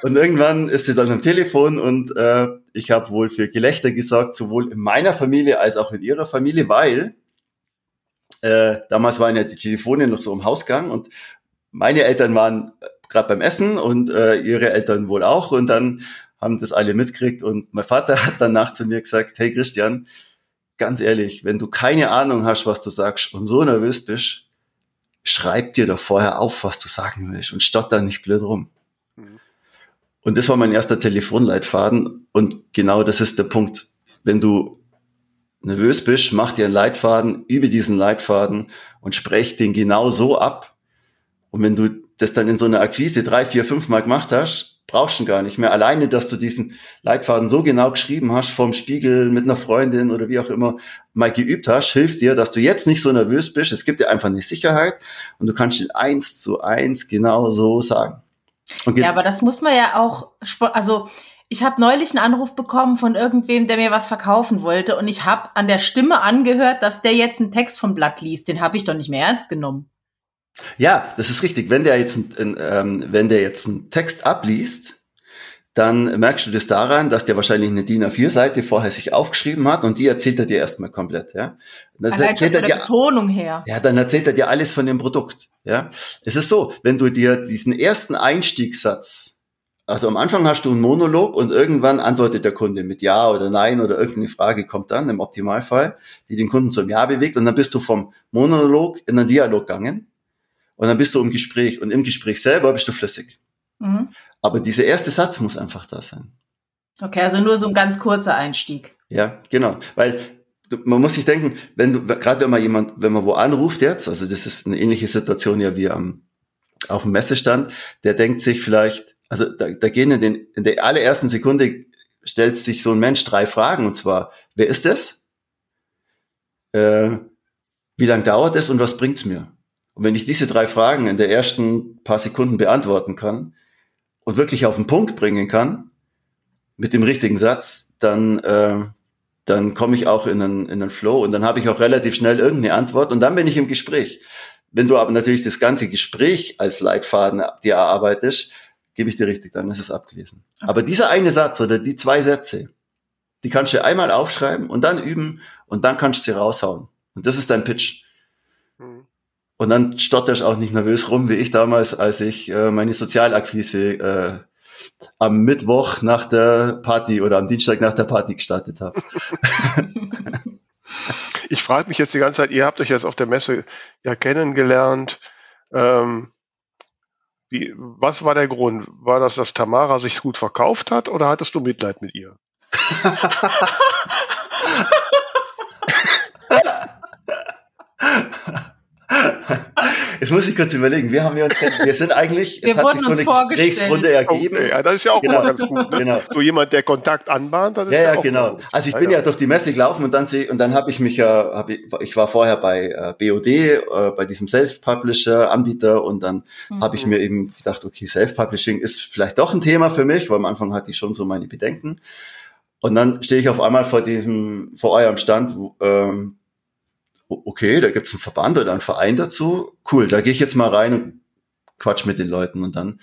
Und irgendwann ist sie dann am Telefon und äh, ich habe wohl für Gelächter gesorgt, sowohl in meiner Familie als auch in ihrer Familie, weil äh, damals waren ja die Telefone noch so im Hausgang und meine Eltern waren gerade beim Essen und äh, ihre Eltern wohl auch und dann haben das alle mitgekriegt und mein Vater hat danach zu mir gesagt, hey Christian, ganz ehrlich, wenn du keine Ahnung hast, was du sagst und so nervös bist, schreib dir doch vorher auf, was du sagen willst und stotter nicht blöd rum. Mhm. Und das war mein erster Telefonleitfaden und genau das ist der Punkt. Wenn du nervös bist, mach dir einen Leitfaden, übe diesen Leitfaden und sprech den genau so ab. Und wenn du das dann in so einer Akquise drei, vier, fünf Mal gemacht hast, brauchst du gar nicht mehr. Alleine, dass du diesen Leitfaden so genau geschrieben hast, vorm Spiegel, mit einer Freundin oder wie auch immer, mal geübt hast, hilft dir, dass du jetzt nicht so nervös bist. Es gibt dir einfach eine Sicherheit und du kannst ihn eins zu eins genau so sagen. Ge- Ja, aber das muss man ja auch, also ich habe neulich einen Anruf bekommen von irgendwem, der mir was verkaufen wollte und ich habe an der Stimme angehört, dass der jetzt einen Text vom Blatt liest. Den habe ich doch nicht mehr ernst genommen. Ja, das ist richtig. Wenn der jetzt, ein, ähm, wenn der jetzt einen Text abliest, dann merkst du das daran, dass der wahrscheinlich eine DIN A4-Seite vorher sich aufgeschrieben hat und die erzählt er dir erstmal komplett, ja. Dann Allein erzählt er dir, Betonung her. ja, dann erzählt er dir alles von dem Produkt, ja. Es ist so, wenn du dir diesen ersten Einstiegssatz, also am Anfang hast du einen Monolog und irgendwann antwortet der Kunde mit Ja oder Nein oder irgendeine Frage kommt dann im Optimalfall, die den Kunden zum Ja bewegt und dann bist du vom Monolog in einen Dialog gegangen und dann bist du im Gespräch und im Gespräch selber bist du flüssig. Mhm. Aber dieser erste Satz muss einfach da sein. Okay, also nur so ein ganz kurzer Einstieg. Ja, genau. Weil man muss sich denken, wenn du, gerade wenn man jemand, wenn man wo anruft jetzt, also das ist eine ähnliche Situation ja wie am, auf dem Messestand, der denkt sich vielleicht, also da, da gehen in, den, in der allerersten Sekunde stellt sich so ein Mensch drei Fragen und zwar, wer ist es? Äh, wie lange dauert es und was bringt's mir? Und wenn ich diese drei Fragen in der ersten paar Sekunden beantworten kann und wirklich auf den Punkt bringen kann, mit dem richtigen Satz, dann, äh, dann komme ich auch in einen, in einen Flow und dann habe ich auch relativ schnell irgendeine Antwort und dann bin ich im Gespräch. Wenn du aber natürlich das ganze Gespräch als Leitfaden dir erarbeitest, gebe ich dir richtig, dann ist es abgelesen. Aber dieser eine Satz oder die zwei Sätze, die kannst du einmal aufschreiben und dann üben und dann kannst du sie raushauen. Und das ist dein Pitch. Und dann stotterst auch nicht nervös rum, wie ich damals, als ich äh, meine Sozialakquise äh, am Mittwoch nach der Party oder am Dienstag nach der Party gestartet habe. <laughs> ich frage mich jetzt die ganze Zeit, ihr habt euch jetzt auf der Messe ja kennengelernt. Ähm, wie, was war der Grund? War das, dass Tamara sich gut verkauft hat oder hattest du Mitleid mit ihr? <laughs> Jetzt muss ich kurz überlegen, wir haben wir uns, wir sind eigentlich, wir es hat sich so eine Gesprächsrunde ergeben. Okay, ja, das ist ja auch genau. ganz gut. Ne? Genau. So jemand, der Kontakt anbahnt, das ist ja, ja, ja genau. Gut. Also ich bin ja, ja durch die Messe gelaufen und dann sehe und dann habe ich mich ja, hab ich, ich war vorher bei äh, BOD, äh, bei diesem Self-Publisher-Anbieter und dann mhm. habe ich mir eben gedacht, okay, Self-Publishing ist vielleicht doch ein Thema für mich, weil am Anfang hatte ich schon so meine Bedenken. Und dann stehe ich auf einmal vor diesem, vor eurem Stand, wo, ähm, okay, da gibt's einen Verband oder einen Verein dazu. Cool, da gehe ich jetzt mal rein und quatsch mit den Leuten. Und dann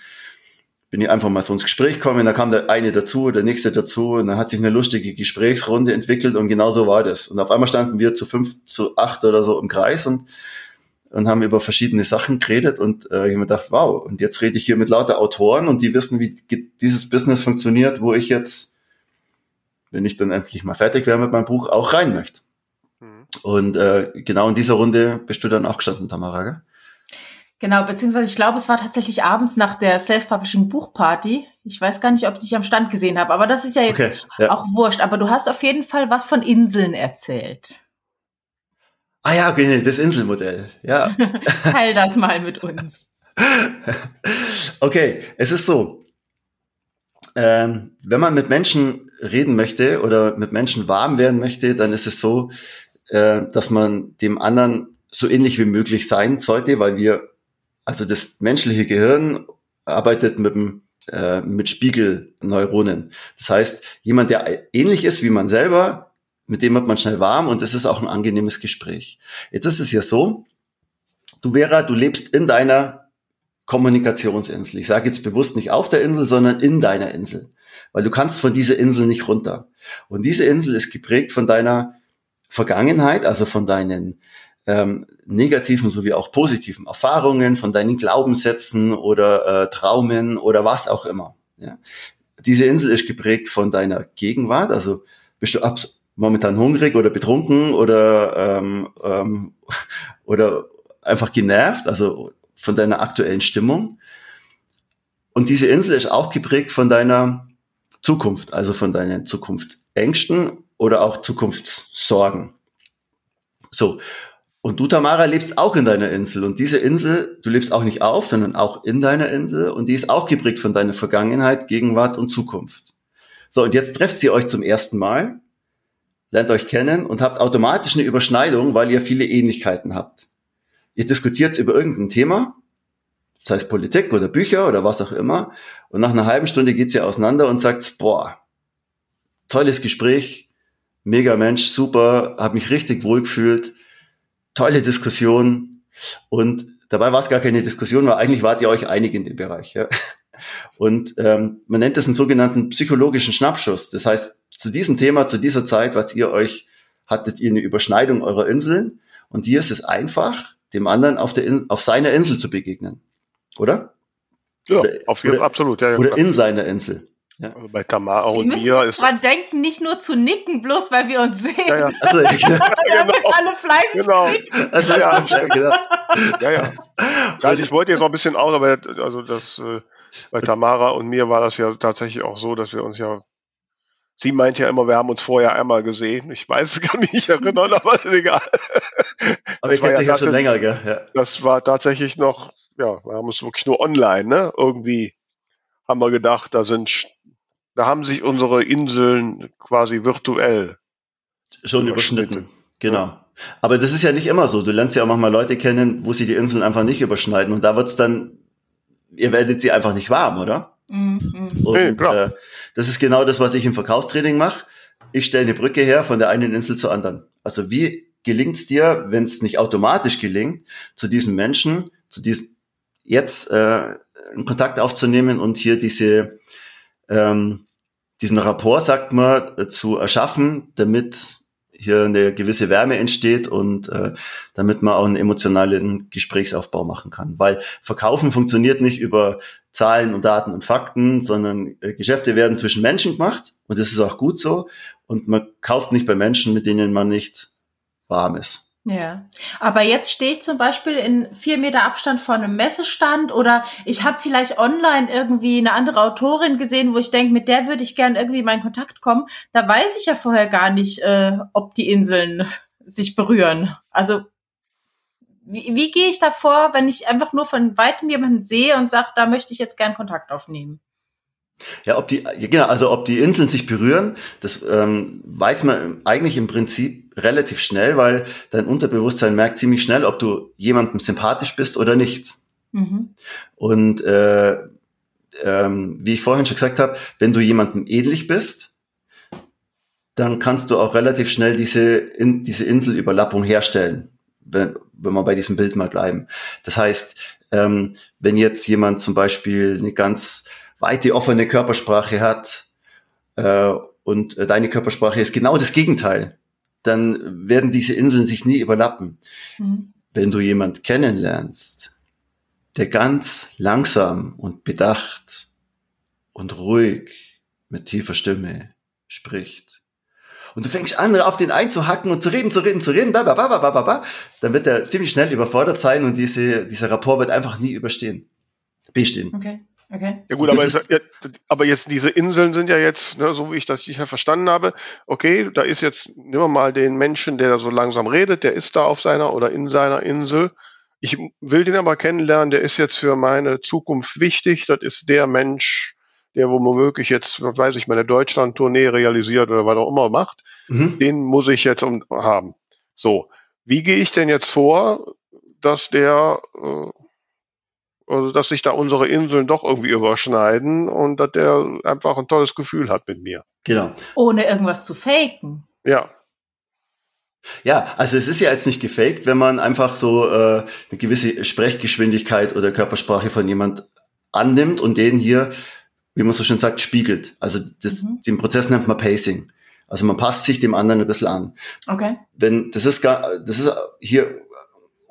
bin ich einfach mal so ins Gespräch gekommen, da kam der eine dazu, der nächste dazu, und dann hat sich eine lustige Gesprächsrunde entwickelt und genau so war das. Und auf einmal standen wir zu fünf, zu acht oder so im Kreis und, und haben über verschiedene Sachen geredet und äh, ich habe mir gedacht, wow, und jetzt rede ich hier mit lauter Autoren und die wissen, wie dieses Business funktioniert, wo ich jetzt, wenn ich dann endlich mal fertig wäre mit meinem Buch, auch rein möchte. Und äh, genau in dieser Runde bist du dann auch gestanden, Tamara, gell? Genau, beziehungsweise ich glaube, es war tatsächlich abends nach der Self-Publishing Buchparty. Ich weiß gar nicht, ob ich dich am Stand gesehen habe, aber das ist ja jetzt okay, ja. auch wurscht. Aber du hast auf jeden Fall was von Inseln erzählt. Ah ja, okay, das Inselmodell, ja. <laughs> Teil das mal mit uns. <laughs> okay, es ist so. Ähm, wenn man mit Menschen reden möchte oder mit Menschen warm werden möchte, dann ist es so, äh, dass man dem anderen so ähnlich wie möglich sein sollte, weil wir, also das menschliche Gehirn arbeitet mit dem äh, mit Spiegelneuronen. Das heißt, jemand, der ähnlich ist wie man selber, mit dem wird man schnell warm und das ist auch ein angenehmes Gespräch. Jetzt ist es ja so, du Vera, du lebst in deiner Kommunikationsinsel. Ich sage jetzt bewusst nicht auf der Insel, sondern in deiner Insel, weil du kannst von dieser Insel nicht runter. Und diese Insel ist geprägt von deiner Vergangenheit, also von deinen ähm, negativen sowie auch positiven Erfahrungen, von deinen Glaubenssätzen oder äh, Traumen oder was auch immer. Ja. Diese Insel ist geprägt von deiner Gegenwart, also bist du momentan hungrig oder betrunken oder ähm, ähm, <laughs> oder einfach genervt, also von deiner aktuellen Stimmung. Und diese Insel ist auch geprägt von deiner Zukunft, also von deinen Zukunftsängsten oder auch Zukunftssorgen. So. Und du, Tamara, lebst auch in deiner Insel. Und diese Insel, du lebst auch nicht auf, sondern auch in deiner Insel. Und die ist auch geprägt von deiner Vergangenheit, Gegenwart und Zukunft. So, und jetzt trefft sie euch zum ersten Mal, lernt euch kennen und habt automatisch eine Überschneidung, weil ihr viele Ähnlichkeiten habt. Ihr diskutiert über irgendein Thema, sei es Politik oder Bücher oder was auch immer. Und nach einer halben Stunde geht sie auseinander und sagt, boah, tolles Gespräch, mega Mensch, super, habe mich richtig wohl gefühlt, tolle Diskussion und dabei war es gar keine Diskussion, weil eigentlich wart ihr euch einig in dem Bereich. Ja? Und ähm, man nennt das einen sogenannten psychologischen Schnappschuss. Das heißt, zu diesem Thema, zu dieser Zeit, was ihr euch hattet ihr eine Überschneidung eurer Inseln und dir ist es einfach, dem anderen auf, der In auf seiner Insel zu begegnen. Oder? Ja, oder, auf jeden Fall, absolut. Ja, ja, oder in seiner Insel. Ja. Also bei Tamara und mir ist. dran denken, nicht nur zu nicken, bloß weil wir uns sehen. Ja, ja. <laughs> Also, ja, <laughs> genau. alle fleißig. Genau. Also, ja, ja, genau. ja, ja. ja. Ich wollte jetzt noch ein bisschen aus, aber also das äh, bei Tamara und mir war das ja tatsächlich auch so, dass wir uns ja. Sie meint ja immer, wir haben uns vorher einmal gesehen. Ich weiß, <laughs> kann mich nicht erinnern, aber ist egal. Aber ich kenne dich ja schon länger, gell? Ja. Das war tatsächlich noch, ja, wir haben uns wirklich nur online, ne? Irgendwie haben wir gedacht, da sind da haben sich unsere Inseln quasi virtuell schon überschnitten. Genau. Aber das ist ja nicht immer so. Du lernst ja auch manchmal Leute kennen, wo sie die Inseln einfach nicht überschneiden. Und da wird's dann, ihr werdet sie einfach nicht warm, oder? Mhm. Und hey, äh, das ist genau das, was ich im Verkaufstraining mache. Ich stelle eine Brücke her von der einen Insel zur anderen. Also wie gelingt's dir, wenn es nicht automatisch gelingt, zu diesem Menschen, zu diesem jetzt äh, einen Kontakt aufzunehmen und hier diese ähm, diesen Rapport, sagt man, äh, zu erschaffen, damit hier eine gewisse Wärme entsteht und äh, damit man auch einen emotionalen Gesprächsaufbau machen kann. Weil Verkaufen funktioniert nicht über Zahlen und Daten und Fakten, sondern äh, Geschäfte werden zwischen Menschen gemacht und das ist auch gut so. Und man kauft nicht bei Menschen, mit denen man nicht warm ist. Ja, aber jetzt stehe ich zum Beispiel in vier Meter Abstand vor einem Messestand oder ich habe vielleicht online irgendwie eine andere Autorin gesehen, wo ich denke, mit der würde ich gern irgendwie in meinen Kontakt kommen. Da weiß ich ja vorher gar nicht, äh, ob die Inseln sich berühren. Also wie, wie gehe ich da vor, wenn ich einfach nur von weitem jemanden sehe und sage, da möchte ich jetzt gern Kontakt aufnehmen? Ja, ob die, genau, also ob die Inseln sich berühren, das ähm, weiß man eigentlich im Prinzip relativ schnell, weil dein Unterbewusstsein merkt ziemlich schnell, ob du jemandem sympathisch bist oder nicht. Mhm. Und äh, ähm, wie ich vorhin schon gesagt habe, wenn du jemandem ähnlich bist, dann kannst du auch relativ schnell diese, in, diese Inselüberlappung herstellen, wenn, wenn wir bei diesem Bild mal bleiben. Das heißt, ähm, wenn jetzt jemand zum Beispiel eine ganz weite offene Körpersprache hat äh, und äh, deine Körpersprache ist genau das Gegenteil, dann werden diese Inseln sich nie überlappen. Mhm. Wenn du jemand kennenlernst, der ganz langsam und bedacht und ruhig mit tiefer Stimme spricht, und du fängst an, auf den einzuhacken und zu reden, zu reden, zu reden, blablabla, dann wird er ziemlich schnell überfordert sein und diese, dieser Rapport wird einfach nie überstehen, bestehen. Okay. Okay. Ja gut, aber, jetzt, aber jetzt diese Inseln sind ja jetzt, ne, so wie ich das hier verstanden habe, okay, da ist jetzt, nehmen wir mal den Menschen, der da so langsam redet, der ist da auf seiner oder in seiner Insel. Ich will den aber kennenlernen, der ist jetzt für meine Zukunft wichtig. Das ist der Mensch, der womöglich jetzt, weiß ich, meine Deutschland-Tournee realisiert oder was auch immer macht. Mhm. Den muss ich jetzt haben. So, wie gehe ich denn jetzt vor, dass der äh, also dass sich da unsere Inseln doch irgendwie überschneiden und dass der einfach ein tolles Gefühl hat mit mir. Genau. Ohne irgendwas zu faken. Ja. Ja, also es ist ja jetzt nicht gefaked, wenn man einfach so äh, eine gewisse Sprechgeschwindigkeit oder Körpersprache von jemand annimmt und den hier, wie man so schön sagt, spiegelt. Also das, mhm. den Prozess nennt man Pacing. Also man passt sich dem anderen ein bisschen an. Okay. Wenn das ist gar, das ist hier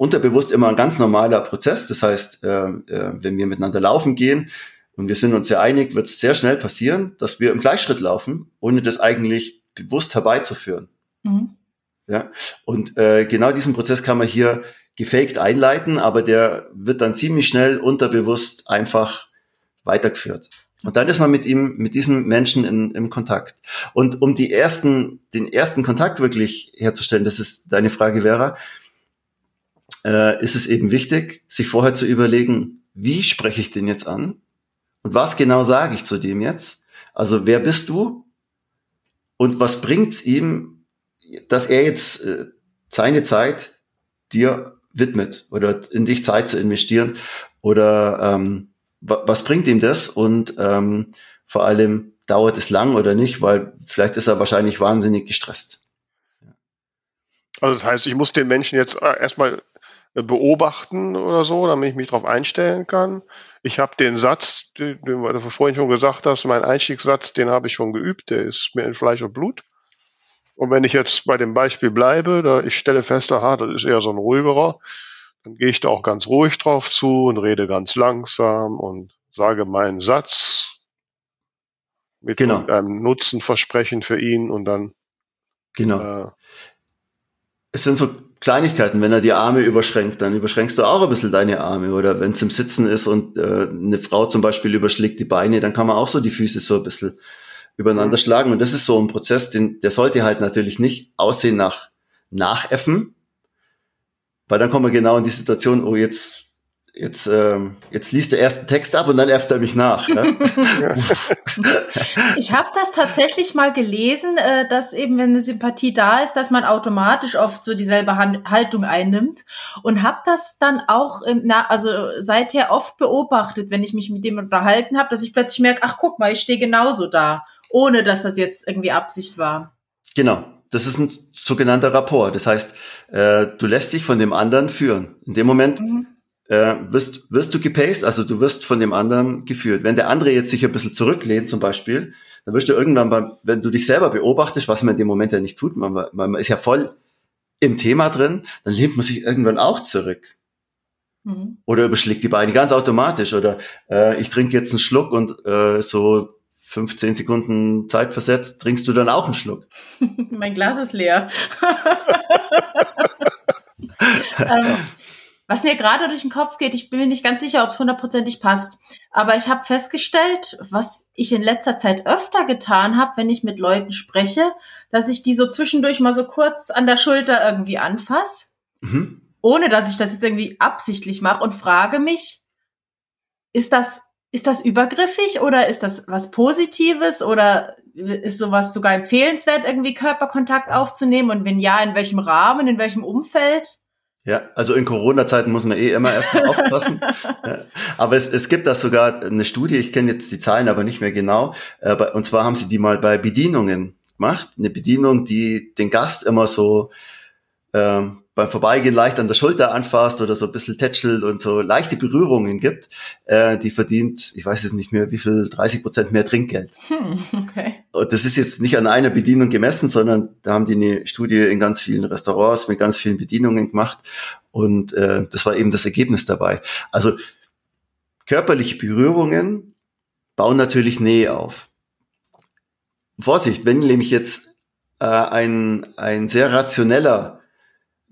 unterbewusst immer ein ganz normaler Prozess. Das heißt, äh, äh, wenn wir miteinander laufen gehen und wir sind uns sehr einig, wird es sehr schnell passieren, dass wir im Gleichschritt laufen, ohne das eigentlich bewusst herbeizuführen. Mhm. Ja, und äh, genau diesen Prozess kann man hier gefaked einleiten, aber der wird dann ziemlich schnell unterbewusst einfach weitergeführt. Und dann ist man mit ihm, mit diesem Menschen in, im Kontakt. Und um die ersten, den ersten Kontakt wirklich herzustellen, das ist deine Frage, Vera, äh, ist es eben wichtig, sich vorher zu überlegen, wie spreche ich den jetzt an? Und was genau sage ich zu dem jetzt? Also wer bist du? Und was bringt's ihm, dass er jetzt äh, seine Zeit dir widmet oder in dich Zeit zu investieren? Oder ähm, was bringt ihm das? Und ähm, vor allem dauert es lang oder nicht, weil vielleicht ist er wahrscheinlich wahnsinnig gestresst. Also das heißt, ich muss den Menschen jetzt äh, erstmal beobachten oder so, damit ich mich darauf einstellen kann. Ich habe den Satz, den, den du vorhin schon gesagt hast, mein Einstiegssatz, den habe ich schon geübt, der ist mir in Fleisch und Blut. Und wenn ich jetzt bei dem Beispiel bleibe, da ich stelle fest, aha, das ist eher so ein ruhigerer, dann gehe ich da auch ganz ruhig drauf zu und rede ganz langsam und sage meinen Satz mit genau. einem Nutzenversprechen für ihn und dann. Genau. Äh, es sind so Kleinigkeiten, wenn er die Arme überschränkt, dann überschränkst du auch ein bisschen deine Arme. Oder wenn es im Sitzen ist und äh, eine Frau zum Beispiel überschlägt die Beine, dann kann man auch so die Füße so ein bisschen übereinander mhm. schlagen. Und das ist so ein Prozess, den, der sollte halt natürlich nicht aussehen nach Nachäffen, weil dann kommen wir genau in die Situation, oh, jetzt jetzt, ähm, jetzt liest der ersten Text ab und dann äfft er mich nach. Ja? <laughs> ich habe das tatsächlich mal gelesen, äh, dass eben, wenn eine Sympathie da ist, dass man automatisch oft so dieselbe Han Haltung einnimmt und habe das dann auch, im, na, also seither oft beobachtet, wenn ich mich mit dem unterhalten habe, dass ich plötzlich merke, ach guck mal, ich stehe genauso da, ohne dass das jetzt irgendwie Absicht war. Genau. Das ist ein sogenannter Rapport. Das heißt, äh, du lässt dich von dem anderen führen. In dem Moment mhm äh, wirst, wirst du gepaced, also du wirst von dem anderen geführt. Wenn der andere jetzt sich ein bisschen zurücklehnt zum Beispiel, dann wirst du irgendwann, beim, wenn du dich selber beobachtest, was man in dem Moment ja nicht tut, man, man ist ja voll im Thema drin, dann lehnt man sich irgendwann auch zurück. Mhm. Oder überschlägt die Beine ganz automatisch. Oder äh, ich trinke jetzt einen Schluck und äh, so 15 Sekunden Zeit versetzt, trinkst du dann auch einen Schluck. <laughs> mein Glas ist leer. <laughs> <laughs> ähm, was mir gerade durch den Kopf geht, ich bin mir nicht ganz sicher, ob es hundertprozentig passt, aber ich habe festgestellt, was ich in letzter Zeit öfter getan habe, wenn ich mit Leuten spreche, dass ich die so zwischendurch mal so kurz an der Schulter irgendwie anfasse, mhm. ohne dass ich das jetzt irgendwie absichtlich mache und frage mich, ist das ist das übergriffig oder ist das was Positives oder ist sowas sogar empfehlenswert, irgendwie Körperkontakt aufzunehmen? Und wenn ja, in welchem Rahmen, in welchem Umfeld? Ja, also in Corona-Zeiten muss man eh immer erstmal aufpassen. <laughs> aber es, es gibt da sogar eine Studie, ich kenne jetzt die Zahlen aber nicht mehr genau. Und zwar haben sie die mal bei Bedienungen gemacht. Eine Bedienung, die den Gast immer so ähm, beim Vorbeigehen leicht an der Schulter anfasst oder so ein bisschen tätschelt und so leichte Berührungen gibt, äh, die verdient, ich weiß jetzt nicht mehr, wie viel, 30 Prozent mehr Trinkgeld. Hm, okay. Und das ist jetzt nicht an einer Bedienung gemessen, sondern da haben die eine Studie in ganz vielen Restaurants mit ganz vielen Bedienungen gemacht und äh, das war eben das Ergebnis dabei. Also körperliche Berührungen bauen natürlich Nähe auf. Vorsicht, wenn nämlich jetzt äh, ein, ein sehr rationeller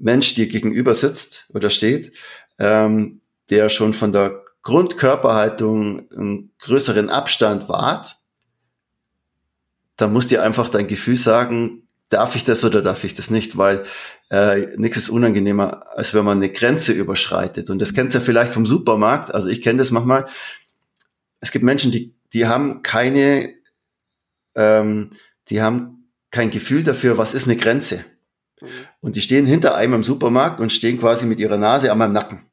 Mensch dir gegenüber sitzt oder steht, ähm, der schon von der Grundkörperhaltung einen größeren Abstand wahrt, dann muss dir einfach dein Gefühl sagen, darf ich das oder darf ich das nicht, weil äh, nichts ist unangenehmer, als wenn man eine Grenze überschreitet. Und das kennst du ja vielleicht vom Supermarkt, also ich kenne das manchmal. Es gibt Menschen, die, die haben keine, ähm, die haben kein Gefühl dafür, was ist eine Grenze. Mhm. Und die stehen hinter einem im Supermarkt und stehen quasi mit ihrer Nase an meinem Nacken.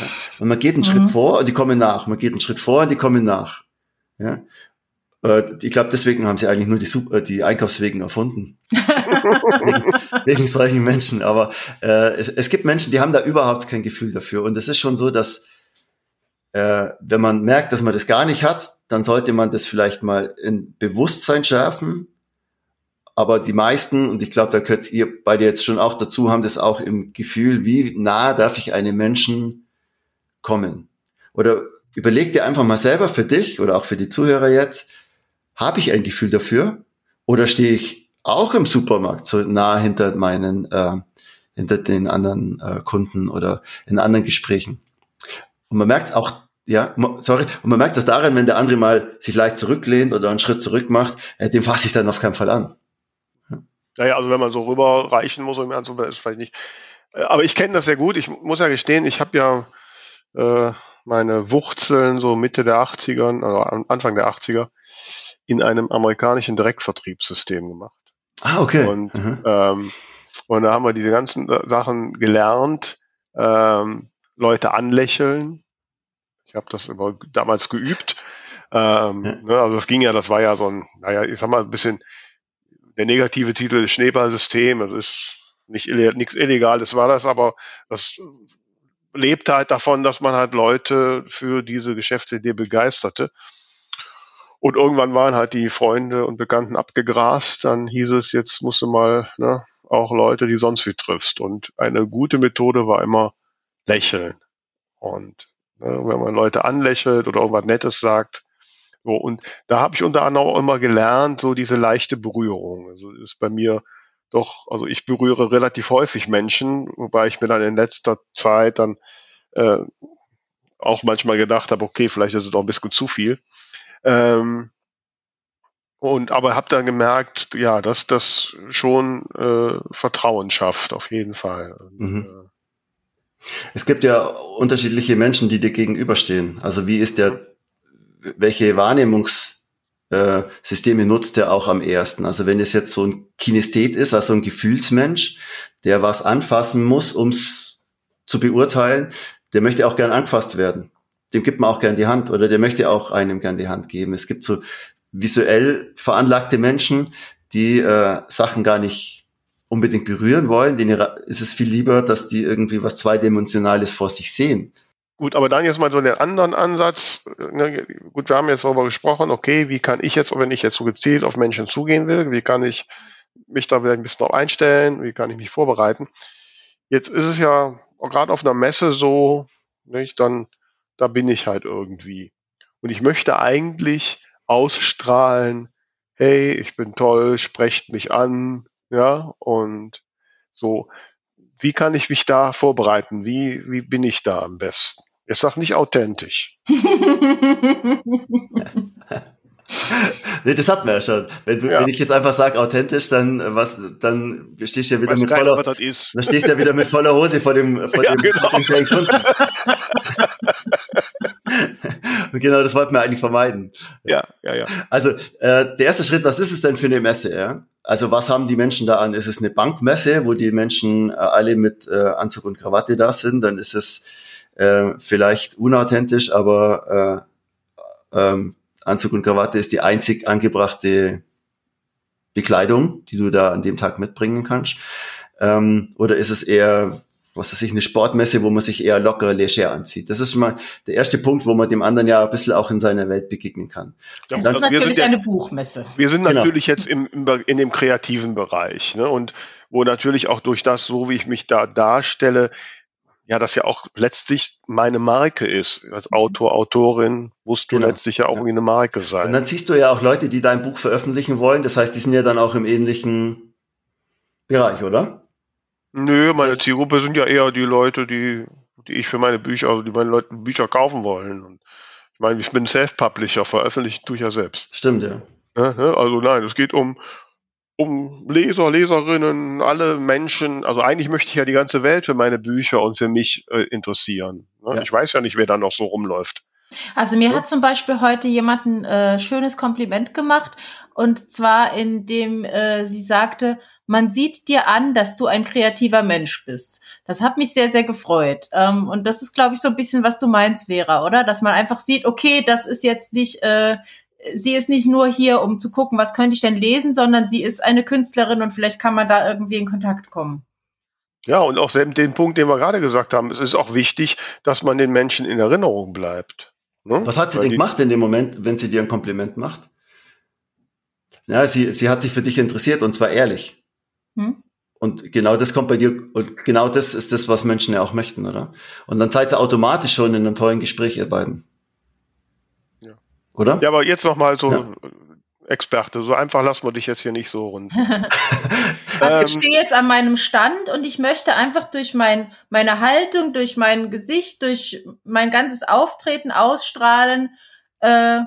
Ja. Und man geht einen mhm. Schritt vor und die kommen nach. Man geht einen Schritt vor und die kommen nach. Ja. Äh, ich glaube, deswegen haben sie eigentlich nur die, Super äh, die Einkaufswegen erfunden. <laughs> wegen, wegen solchen Menschen. Aber äh, es, es gibt Menschen, die haben da überhaupt kein Gefühl dafür. Und es ist schon so, dass äh, wenn man merkt, dass man das gar nicht hat, dann sollte man das vielleicht mal in Bewusstsein schärfen aber die meisten, und ich glaube, da gehört ihr beide jetzt schon auch dazu, haben das auch im Gefühl, wie nah darf ich einem Menschen kommen? Oder überleg dir einfach mal selber für dich oder auch für die Zuhörer jetzt, habe ich ein Gefühl dafür? Oder stehe ich auch im Supermarkt so nah hinter meinen, äh, hinter den anderen äh, Kunden oder in anderen Gesprächen? Und man merkt auch, ja, sorry, und man merkt das daran, wenn der andere mal sich leicht zurücklehnt oder einen Schritt zurück macht, äh, dem fasse ich dann auf keinen Fall an. Naja, also wenn man so rüberreichen muss, um ist vielleicht nicht. Äh, aber ich kenne das sehr gut. Ich muss ja gestehen, ich habe ja äh, meine Wurzeln so Mitte der 80er oder Anfang der 80er in einem amerikanischen Direktvertriebssystem gemacht. Ah, okay. Und, mhm. ähm, und da haben wir diese ganzen Sachen gelernt, ähm, Leute anlächeln. Ich habe das immer damals geübt. Ähm, ja. ne, also das ging ja, das war ja so ein, naja, ich sag mal, ein bisschen der negative Titel ist Schneeballsystem. Es ist nicht nichts Illegales war das, aber das lebt halt davon, dass man halt Leute für diese Geschäftsidee begeisterte. Und irgendwann waren halt die Freunde und Bekannten abgegrast. Dann hieß es, jetzt musst du mal ne, auch Leute, die sonst wie triffst. Und eine gute Methode war immer lächeln. Und ne, wenn man Leute anlächelt oder irgendwas Nettes sagt, so, und da habe ich unter anderem auch immer gelernt, so diese leichte Berührung. Also ist bei mir doch, also ich berühre relativ häufig Menschen, wobei ich mir dann in letzter Zeit dann äh, auch manchmal gedacht habe, okay, vielleicht ist es doch ein bisschen zu viel. Ähm, und aber habe dann gemerkt, ja, dass das schon äh, Vertrauen schafft, auf jeden Fall. Mhm. Äh, es gibt ja unterschiedliche Menschen, die dir gegenüberstehen. Also wie ist der welche Wahrnehmungssysteme nutzt er auch am ersten? Also wenn es jetzt so ein Kinesthet ist, also ein Gefühlsmensch, der was anfassen muss, ums zu beurteilen, der möchte auch gern angefasst werden. Dem gibt man auch gern die Hand oder der möchte auch einem gern die Hand geben. Es gibt so visuell veranlagte Menschen, die äh, Sachen gar nicht unbedingt berühren wollen. Denen ist es viel lieber, dass die irgendwie was Zweidimensionales vor sich sehen. Gut, aber dann jetzt mal so den anderen Ansatz. Ne, gut, wir haben jetzt darüber gesprochen, okay, wie kann ich jetzt, wenn ich jetzt so gezielt auf Menschen zugehen will, wie kann ich mich da vielleicht ein bisschen drauf einstellen, wie kann ich mich vorbereiten? Jetzt ist es ja gerade auf einer Messe so, nicht, dann, da bin ich halt irgendwie. Und ich möchte eigentlich ausstrahlen, hey, ich bin toll, sprecht mich an, ja, und so, wie kann ich mich da vorbereiten? Wie, wie bin ich da am besten? Jetzt sag nicht authentisch. <laughs> nee, das hatten wir ja schon. Wenn, du, ja. wenn ich jetzt einfach sage authentisch, dann was, dann stehst du ja wieder mit voller, dann stehst du ja wieder mit voller Hose vor dem, vor <laughs> ja, dem genau. potenziellen Kunden. Und <laughs> genau das wollten wir eigentlich vermeiden. Ja, ja, ja. Also äh, der erste Schritt, was ist es denn für eine Messe? Ja? Also was haben die Menschen da an? Ist es eine Bankmesse, wo die Menschen äh, alle mit äh, Anzug und Krawatte da sind? Dann ist es äh, vielleicht unauthentisch, aber äh, ähm, Anzug und Krawatte ist die einzig angebrachte Bekleidung, die du da an dem Tag mitbringen kannst? Ähm, oder ist es eher, was weiß ich, eine Sportmesse, wo man sich eher locker, leger anzieht? Das ist schon mal der erste Punkt, wo man dem anderen ja ein bisschen auch in seiner Welt begegnen kann. Das dann, ist natürlich ja, eine Buchmesse. Wir sind genau. natürlich jetzt im, im, in dem kreativen Bereich ne? und wo natürlich auch durch das, so wie ich mich da darstelle, ja, das ja auch letztlich meine Marke ist. Als mhm. Autor, Autorin musst du genau. letztlich ja auch ja. irgendwie eine Marke sein. Und dann siehst du ja auch Leute, die dein Buch veröffentlichen wollen. Das heißt, die sind ja dann auch im ähnlichen Bereich, oder? Nö, meine Zielgruppe sind ja eher die Leute, die, die ich für meine Bücher, also die meine Leute Bücher kaufen wollen. Und ich meine, ich bin Self-Publisher, veröffentlichen tue ich ja selbst. Stimmt, ja. ja ne? also nein, es geht um, um Leser, Leserinnen, alle Menschen. Also eigentlich möchte ich ja die ganze Welt für meine Bücher und für mich äh, interessieren. Ne? Ja. Ich weiß ja nicht, wer da noch so rumläuft. Also mir ja? hat zum Beispiel heute jemand ein äh, schönes Kompliment gemacht und zwar indem äh, sie sagte, man sieht dir an, dass du ein kreativer Mensch bist. Das hat mich sehr, sehr gefreut. Ähm, und das ist, glaube ich, so ein bisschen, was du meinst, Vera, oder? Dass man einfach sieht, okay, das ist jetzt nicht äh, sie ist nicht nur hier, um zu gucken, was könnte ich denn lesen, sondern sie ist eine Künstlerin und vielleicht kann man da irgendwie in Kontakt kommen. Ja, und auch den Punkt, den wir gerade gesagt haben, es ist auch wichtig, dass man den Menschen in Erinnerung bleibt. Ne? Was hat sie Weil denn gemacht in dem Moment, wenn sie dir ein Kompliment macht? Ja, sie, sie hat sich für dich interessiert und zwar ehrlich. Hm? Und genau das kommt bei dir, und genau das ist das, was Menschen ja auch möchten, oder? Und dann seid ihr automatisch schon in einem tollen Gespräch, ihr beiden oder? Ja, aber jetzt noch mal so ja. Experte. So einfach lassen wir dich jetzt hier nicht so rund. <laughs> also ich ähm, stehe jetzt an meinem Stand und ich möchte einfach durch mein, meine Haltung, durch mein Gesicht, durch mein ganzes Auftreten ausstrahlen, äh,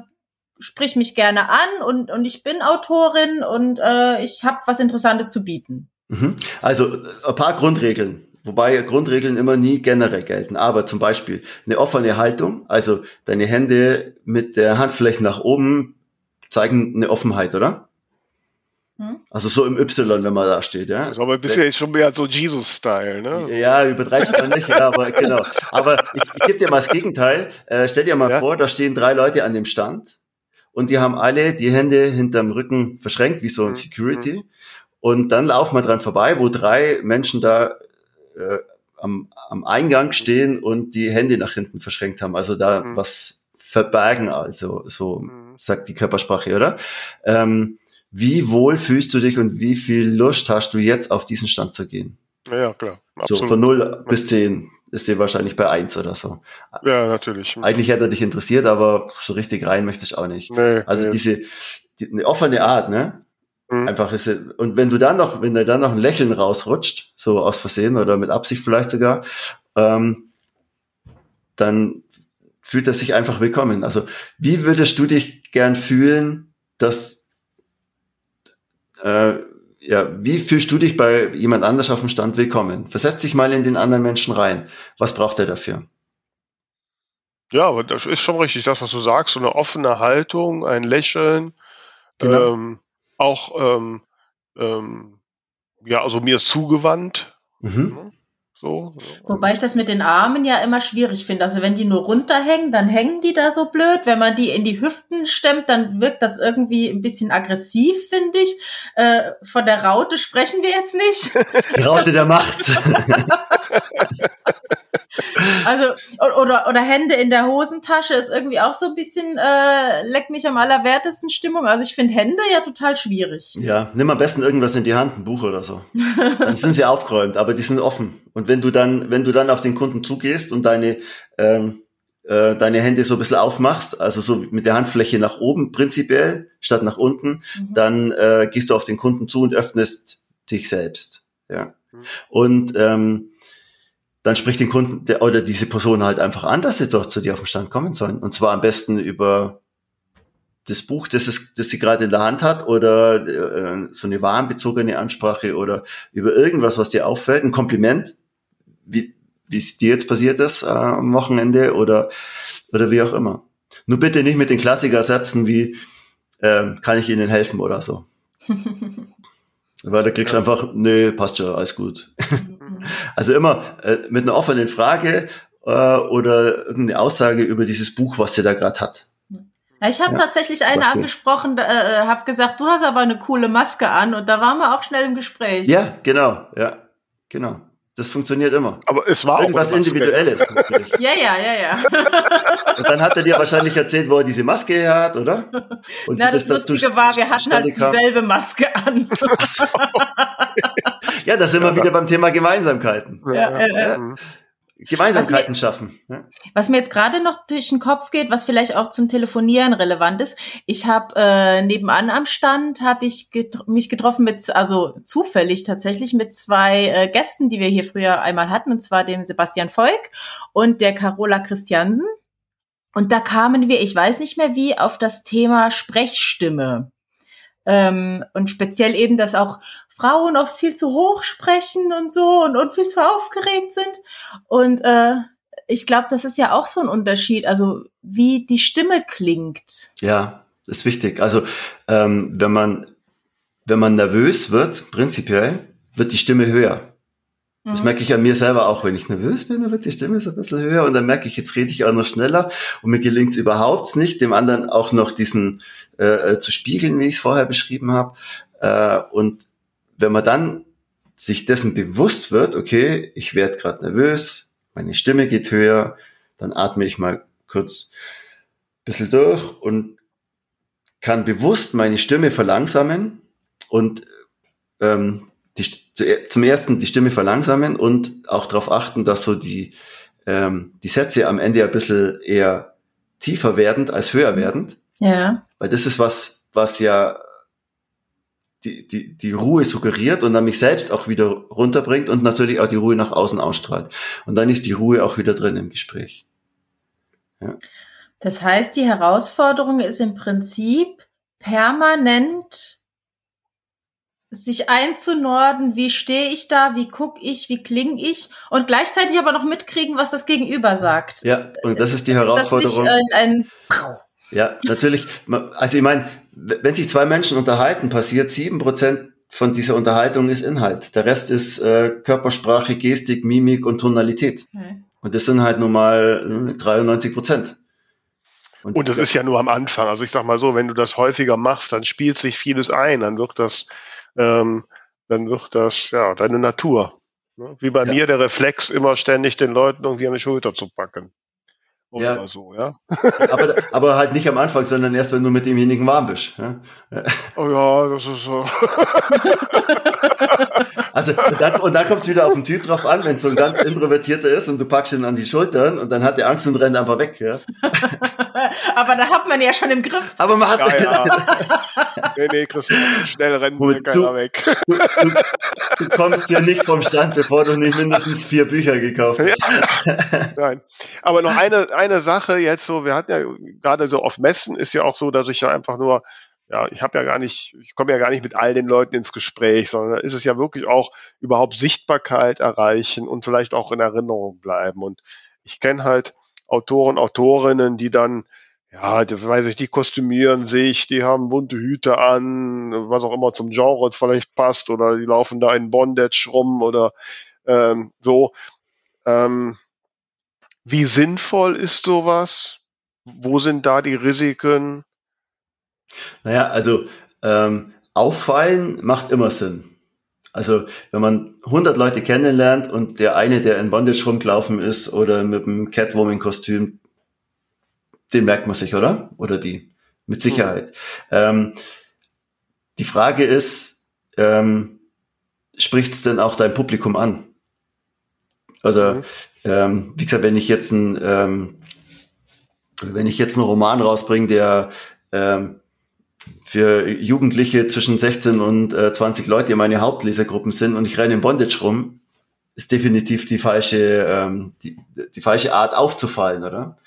sprich mich gerne an und, und ich bin Autorin und äh, ich habe was Interessantes zu bieten. Mhm. Also ein paar Grundregeln wobei Grundregeln immer nie generell gelten. Aber zum Beispiel eine offene Haltung, also deine Hände mit der Handfläche nach oben zeigen eine Offenheit, oder? Hm? Also so im Y, wenn man da steht, ja. Das ist aber bisher ist schon mehr so Jesus-Style, ne? Ja, übertreibst du nicht, ja, aber genau. Aber ich, ich gebe dir mal das Gegenteil. Äh, stell dir mal ja? vor, da stehen drei Leute an dem Stand und die haben alle die Hände hinterm Rücken verschränkt, wie so ein hm, Security. Mhm. Und dann laufen wir dran vorbei, wo drei Menschen da äh, am, am Eingang stehen und die Hände nach hinten verschränkt haben, also da mhm. was verbergen, also so mhm. sagt die Körpersprache, oder? Ähm, wie wohl fühlst du dich und wie viel Lust hast du jetzt auf diesen Stand zu gehen? Ja, klar. Absolut. So von 0 bis 10 ist dir wahrscheinlich bei 1 oder so. Ja, natürlich. Eigentlich hätte er dich interessiert, aber so richtig rein möchte ich auch nicht. Nee, also nee. diese die, eine offene Art, ne? Mhm. Einfach ist es, und wenn du dann noch, wenn da dann noch ein Lächeln rausrutscht, so aus Versehen oder mit Absicht vielleicht sogar, ähm, dann fühlt er sich einfach willkommen. Also, wie würdest du dich gern fühlen, dass, äh, ja, wie fühlst du dich bei jemand anders auf dem Stand willkommen? Versetz dich mal in den anderen Menschen rein. Was braucht er dafür? Ja, aber das ist schon richtig, das, was du sagst, so eine offene Haltung, ein Lächeln, genau. ähm, auch ähm, ähm, ja, also mir zugewandt. Mhm. Ne? So. Wobei ich das mit den Armen ja immer schwierig finde. Also wenn die nur runterhängen, dann hängen die da so blöd. Wenn man die in die Hüften stemmt, dann wirkt das irgendwie ein bisschen aggressiv, finde ich. Äh, von der Raute sprechen wir jetzt nicht. Die Raute der Macht. <laughs> <laughs> <laughs> <laughs> Also, oder, oder Hände in der Hosentasche ist irgendwie auch so ein bisschen, äh, leck mich am allerwertesten Stimmung. Also ich finde Hände ja total schwierig. Ja, nimm am besten irgendwas in die Hand, ein Buch oder so. Dann sind sie aufgeräumt, aber die sind offen. Und wenn du dann, wenn du dann auf den Kunden zugehst und deine, ähm, äh, deine Hände so ein bisschen aufmachst, also so mit der Handfläche nach oben prinzipiell, statt nach unten, mhm. dann äh, gehst du auf den Kunden zu und öffnest dich selbst. Ja. Mhm. Und ähm, dann spricht den Kunden der, oder diese Person halt einfach an, dass sie doch zu dir auf den Stand kommen sollen. Und zwar am besten über das Buch, das, es, das sie gerade in der Hand hat oder äh, so eine warenbezogene Ansprache oder über irgendwas, was dir auffällt, ein Kompliment, wie wie es dir jetzt passiert ist äh, am Wochenende oder, oder wie auch immer. Nur bitte nicht mit den Klassikersätzen wie äh, kann ich Ihnen helfen oder so. <laughs> Weil da kriegst du einfach, nö, passt schon, alles gut. <laughs> also immer äh, mit einer offenen Frage äh, oder irgendeine Aussage über dieses Buch, was sie da gerade hat. Ja, ich habe ja, tatsächlich eine angesprochen, äh, äh habe gesagt, du hast aber eine coole Maske an und da waren wir auch schnell im Gespräch. Ja, genau, ja, genau. Das funktioniert immer. Aber es war irgendwas auch Individuelles. <laughs> ja, ja, ja, ja. <laughs> Und dann hat er dir wahrscheinlich erzählt, wo er diese Maske her hat, oder? Und Na, das, das Lustige war, wir hatten halt dieselbe Maske an. So. <laughs> ja, da sind wir wieder beim Thema Gemeinsamkeiten. Ja, ja, ja. Gemeinsamkeiten schaffen. Ja. Was mir jetzt gerade noch durch den Kopf geht, was vielleicht auch zum Telefonieren relevant ist, ich habe äh, nebenan am Stand habe ich get mich getroffen mit, also zufällig tatsächlich mit zwei äh, Gästen, die wir hier früher einmal hatten, und zwar den Sebastian Volk und der Carola Christiansen. Und da kamen wir, ich weiß nicht mehr wie, auf das Thema Sprechstimme. Ähm, und speziell eben, dass auch Frauen oft viel zu hoch sprechen und so und, und viel zu aufgeregt sind. Und äh, ich glaube, das ist ja auch so ein Unterschied, also wie die Stimme klingt. Ja, ist wichtig. Also ähm, wenn man wenn man nervös wird, prinzipiell, wird die Stimme höher. Das mhm. merke ich an mir selber auch, wenn ich nervös bin, dann wird die Stimme so ein bisschen höher und dann merke ich, jetzt rede ich auch noch schneller und mir gelingt es überhaupt nicht, dem anderen auch noch diesen äh, äh zu spiegeln, wie ich es vorher beschrieben habe. Äh, und wenn man dann sich dessen bewusst wird, okay, ich werde gerade nervös, meine Stimme geht höher, dann atme ich mal kurz ein bisschen durch und kann bewusst meine Stimme verlangsamen und ähm, die, zum ersten die Stimme verlangsamen und auch darauf achten, dass so die, ähm, die Sätze am Ende ein bisschen eher tiefer werdend als höher werdend. Ja. Weil das ist was, was ja die, die, die Ruhe suggeriert und dann mich selbst auch wieder runterbringt und natürlich auch die Ruhe nach außen ausstrahlt. Und dann ist die Ruhe auch wieder drin im Gespräch. Ja. Das heißt, die Herausforderung ist im Prinzip permanent sich einzunorden, wie stehe ich da, wie guck ich, wie kling ich und gleichzeitig aber noch mitkriegen, was das Gegenüber sagt. Ja, und das ist die Herausforderung. Ist ein, ein ja, natürlich. Also ich meine, wenn sich zwei Menschen unterhalten, passiert sieben Prozent von dieser Unterhaltung ist Inhalt. Der Rest ist äh, Körpersprache, Gestik, Mimik und Tonalität. Okay. Und das sind halt nun mal 93 Prozent. Und, und das ist ja nur am Anfang. Also ich sag mal so, wenn du das häufiger machst, dann spielt sich vieles ein, dann wird das, ähm, dann wird das ja deine Natur. Ne? Wie bei ja. mir der Reflex, immer ständig den Leuten irgendwie an die Schulter zu packen. Oder ja. so, ja. aber, aber halt nicht am Anfang, sondern erst, wenn du mit demjenigen warm bist. Ja? Oh ja, das ist so. <laughs> also, und dann, und dann kommt es wieder auf den Typ drauf an, wenn es so ein ganz Introvertierter ist und du packst ihn an die Schultern und dann hat der Angst und rennt einfach weg. Ja? <laughs> aber da hat man ja schon im Griff. Aber man hat. Ja, ja. <laughs> nee, nee, Christian, schnell rennen wir keiner weg. Du, du, du, kommst ja nicht vom Stand, bevor du nicht mindestens vier Bücher gekauft hast. Nein. Aber noch eine, eine Sache jetzt so, wir hatten ja gerade so auf Messen ist ja auch so, dass ich ja einfach nur, ja, ich habe ja gar nicht, ich komme ja gar nicht mit all den Leuten ins Gespräch, sondern ist es ja wirklich auch überhaupt Sichtbarkeit erreichen und vielleicht auch in Erinnerung bleiben. Und ich kenne halt Autoren, Autorinnen, die dann, ja, die, weiß ich, die kostümieren sich, die haben bunte Hüte an, was auch immer zum Genre vielleicht passt, oder die laufen da in Bondage rum oder ähm, so. Ähm, wie sinnvoll ist sowas? Wo sind da die Risiken? Naja, also ähm, auffallen macht immer Sinn. Also wenn man 100 Leute kennenlernt und der eine, der in Bondage rumgelaufen ist oder mit einem Catwoman-Kostüm, den merkt man sich, oder? Oder die, mit Sicherheit. Mhm. Ähm, die Frage ist, ähm, spricht es denn auch dein Publikum an? Also, mhm. Ähm, wie gesagt, wenn ich jetzt ein, ähm, wenn ich jetzt einen Roman rausbringe, der ähm, für Jugendliche zwischen 16 und äh, 20 Leute, die meine Hauptlesergruppen sind und ich renne in Bondage rum, ist definitiv die falsche, ähm, die, die falsche Art aufzufallen, oder?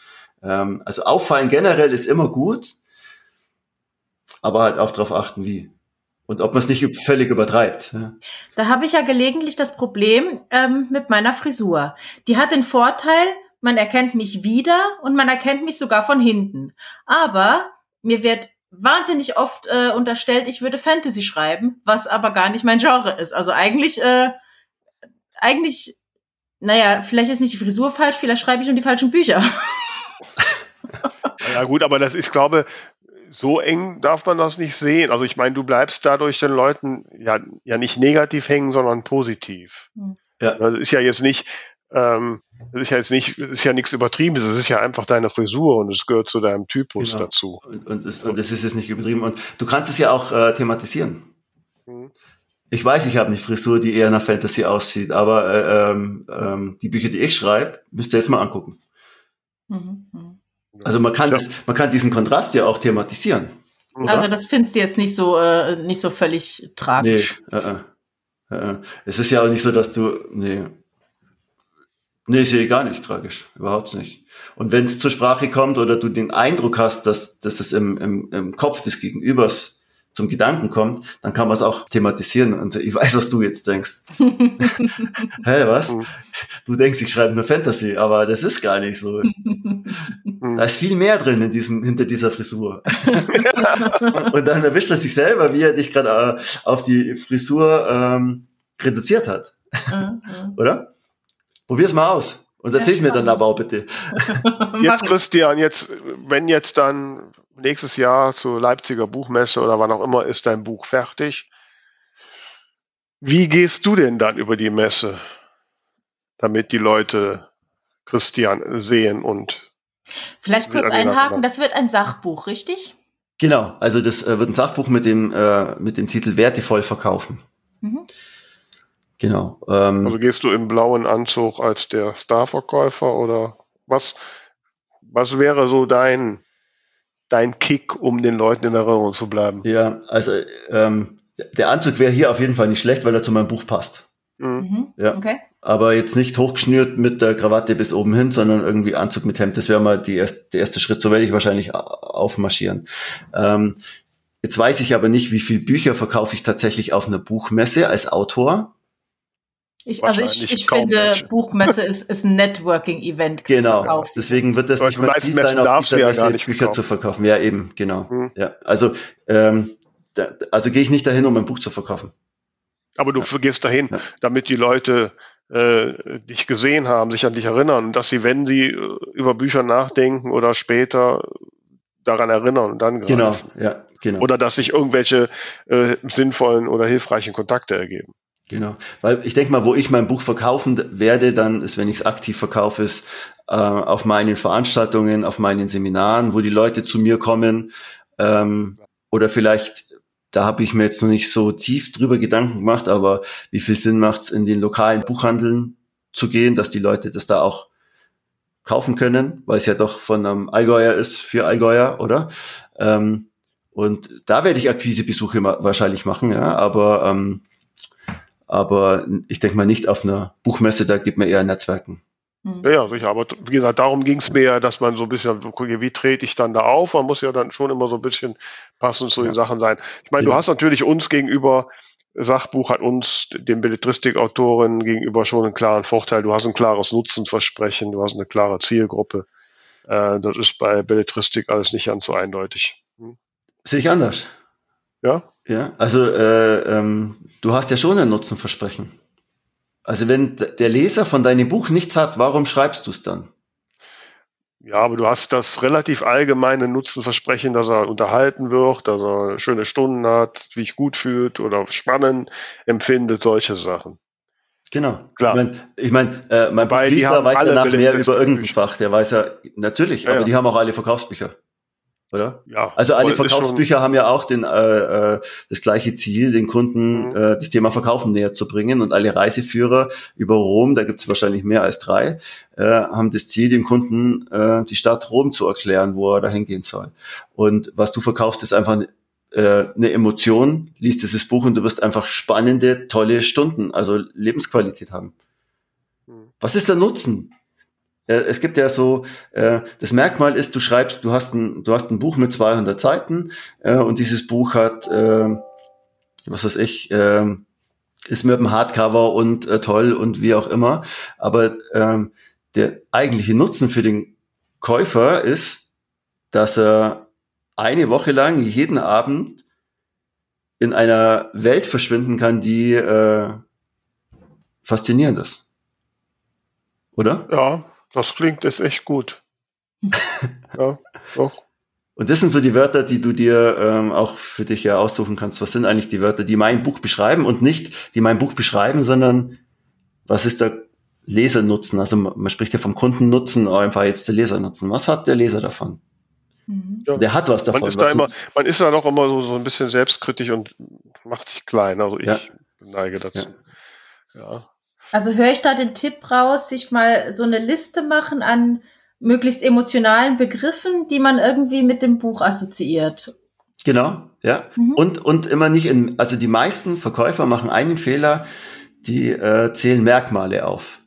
Ähm, also auffallen generell ist immer gut, aber halt auch darauf achten, wie. Und ob man es nicht völlig übertreibt. Ja. Da habe ich ja gelegentlich das Problem ähm, mit meiner Frisur. Die hat den Vorteil, man erkennt mich wieder und man erkennt mich sogar von hinten. Aber mir wird wahnsinnig oft äh, unterstellt, ich würde Fantasy schreiben, was aber gar nicht mein Genre ist. Also eigentlich, äh, eigentlich, naja, vielleicht ist nicht die Frisur falsch, vielleicht schreibe ich schon die falschen Bücher. <laughs> ja gut, aber das ist, glaube so eng darf man das nicht sehen. Also ich meine, du bleibst dadurch den Leuten ja, ja nicht negativ hängen, sondern positiv. Hm. Ja. Das ist ja jetzt nicht, ähm, das ist ja jetzt nicht, das ist ja nichts Übertriebenes, es ist ja einfach deine Frisur und es gehört zu deinem Typus genau. dazu. Und, und, es, und das ist jetzt nicht übertrieben. Und du kannst es ja auch äh, thematisieren. Mhm. Ich weiß, ich habe eine Frisur, die eher nach Fantasy aussieht, aber äh, ähm, ähm, die Bücher, die ich schreibe, müsst ihr jetzt mal angucken. Mhm. Also man kann, ja. das, man kann diesen Kontrast ja auch thematisieren. Oder? Also das findest du jetzt nicht so, äh, nicht so völlig tragisch. Nee, äh, äh, äh. es ist ja auch nicht so, dass du, nee, Nee, ist ja gar nicht tragisch. Überhaupt nicht. Und wenn es zur Sprache kommt oder du den Eindruck hast, dass, dass das im, im, im Kopf des Gegenübers zum Gedanken kommt, dann kann man es auch thematisieren. Und ich weiß, was du jetzt denkst. <laughs> Hä, was? Mhm. Du denkst, ich schreibe nur Fantasy, aber das ist gar nicht so. da ist viel mehr drin in diesem, hinter dieser Frisur. <laughs> und dann erwischt er sich selber, wie er dich gerade äh, auf die Frisur ähm, reduziert hat. Mhm. Oder? Probier's mal aus. Und erzähl's ja, mir dann aber auch bitte. <laughs> Jetzt, Christian, jetzt, wenn jetzt dann nächstes Jahr zur Leipziger Buchmesse oder wann auch immer ist dein Buch fertig, wie gehst du denn dann über die Messe, damit die Leute Christian sehen und Vielleicht kurz einhaken, das wird ein Sachbuch, richtig? Genau, also das äh, wird ein Sachbuch mit dem, äh, mit dem Titel Wertevoll verkaufen. Mhm. Genau. Ähm, also gehst du im blauen Anzug als der Starverkäufer oder was, was wäre so dein, dein Kick, um den Leuten in Erinnerung zu bleiben? Ja, also ähm, der Anzug wäre hier auf jeden Fall nicht schlecht, weil er zu meinem Buch passt. Mhm. mhm. Ja. Okay. Aber jetzt nicht hochgeschnürt mit der Krawatte bis oben hin, sondern irgendwie Anzug mit Hemd. Das wäre mal die erst, der erste Schritt. So werde ich wahrscheinlich aufmarschieren. Ähm, jetzt weiß ich aber nicht, wie viele Bücher verkaufe ich tatsächlich auf einer Buchmesse als Autor. Ich, also ich, ich finde, Menschen. Buchmesse ist, ist ein Networking-Event. <laughs> Genau. Deswegen wird das nicht mal Ziel sein, auf dieser ja Messe Bücher verkaufen. zu verkaufen. Ja, eben, genau. Hm. Ja, also, ähm, da, also gehe ich nicht dahin, um ein Buch zu verkaufen. Aber du ja. gehst dahin, ja. damit die Leute äh, dich gesehen haben, sich an dich erinnern dass sie, wenn sie äh, über Bücher nachdenken oder später daran erinnern und dann genau, greifen. Genau, ja, genau. Oder dass sich irgendwelche äh, sinnvollen oder hilfreichen Kontakte ergeben. Genau, weil ich denke mal, wo ich mein Buch verkaufen werde, dann ist, wenn ich es aktiv verkaufe, ist äh, auf meinen Veranstaltungen, auf meinen Seminaren, wo die Leute zu mir kommen ähm, oder vielleicht, da habe ich mir jetzt noch nicht so tief drüber Gedanken gemacht, aber wie viel Sinn macht es, in den lokalen Buchhandeln zu gehen, dass die Leute das da auch kaufen können, weil es ja doch von einem Allgäuer ist für Allgäuer, oder? Ähm, und da werde ich Akquisebesuche wahrscheinlich machen, ja, aber ähm, aber ich denke mal nicht auf einer Buchmesse, da gibt man eher Netzwerken. Hm. Ja, ja, sicher. Aber wie gesagt, darum ging es mir ja, dass man so ein bisschen, wie trete ich dann da auf? Man muss ja dann schon immer so ein bisschen passend zu ja. den Sachen sein. Ich meine, ja. du hast natürlich uns gegenüber, Sachbuch hat uns, den Belletristikautoren gegenüber schon einen klaren Vorteil. Du hast ein klares Nutzenversprechen, du hast eine klare Zielgruppe. Äh, das ist bei Belletristik alles nicht ganz so eindeutig. Hm? Sehe ich anders. Ja? Ja, also äh, ähm, du hast ja schon ein Nutzenversprechen. Also wenn der Leser von deinem Buch nichts hat, warum schreibst du es dann? Ja, aber du hast das relativ allgemeine Nutzenversprechen, dass er unterhalten wird, dass er schöne Stunden hat, wie ich gut fühlt oder spannend empfindet, solche Sachen. Genau. Klar. Ich meine, ich mein, äh, mein Priester weiß danach mehr über irgendein Fach. Der weiß ja, natürlich, ja, aber ja. die haben auch alle Verkaufsbücher. Oder? Ja. Also alle Verkaufsbücher haben ja auch den, äh, äh, das gleiche Ziel, den Kunden Mhm. äh, das Thema Verkaufen näher zu bringen. Und alle Reiseführer über Rom, da gibt es wahrscheinlich mehr als drei, äh, haben das Ziel, dem Kunden äh, die Stadt Rom zu erklären, wo er da hingehen soll. Und was du verkaufst, ist einfach äh, eine Emotion, liest dieses Buch und du wirst einfach spannende, tolle Stunden, also Lebensqualität haben. Mhm. Was ist der Nutzen? Äh, Es gibt ja so, äh, das Merkmal ist, du schreibst, du hast ein, du hast ein Buch mit 200 Seiten äh, und dieses Buch hat, äh, was weiß ich, äh, ist mit einem Hardcover und äh, toll und wie auch immer. Aber ähm, der eigentliche Nutzen für den Käufer ist, dass er eine Woche lang jeden Abend in einer Welt verschwinden kann, die äh, faszinierend ist. Oder? Ja, das klingt jetzt echt gut. <laughs> ja, doch. Und das sind so die Wörter, die du dir ähm, auch für dich ja aussuchen kannst. Was sind eigentlich die Wörter, die mein Buch beschreiben und nicht, die mein Buch beschreiben, sondern was ist der Lesernutzen? Also man spricht ja vom Kundennutzen, aber einfach jetzt der Lesernutzen. Was hat der Leser davon? Mhm. Ja. Der hat was davon. Man ist, was da immer, man ist da doch immer so, so ein bisschen selbstkritisch und macht sich klein. Also ich Ja. neige dazu. Ja. Also höre ich da den Tipp raus, sich mal so eine Liste machen an möglichst emotionalen Begriffen, die man irgendwie mit dem Buch assoziiert. Genau, ja. Mhm. Und, und immer nicht in, also die meisten Verkäufer machen einen Fehler, die äh, zählen Merkmale auf.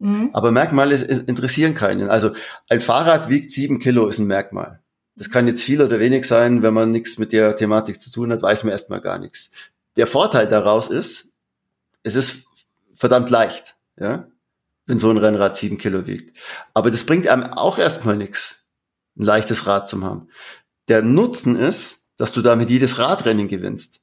Mhm. Aber Merkmale interessieren keinen. Also ein Fahrrad wiegt sieben Kilo, ist ein Merkmal. Das kann jetzt viel oder wenig sein. Wenn man nichts mit der Thematik zu tun hat, weiß man erstmal gar nichts. Der Vorteil daraus ist, es ist verdammt leicht, ja, wenn so ein Rennrad sieben Kilo wiegt. Aber das bringt einem auch erstmal nichts, ein leichtes Rad zu haben. Der Nutzen ist, dass du damit jedes Radrennen gewinnst.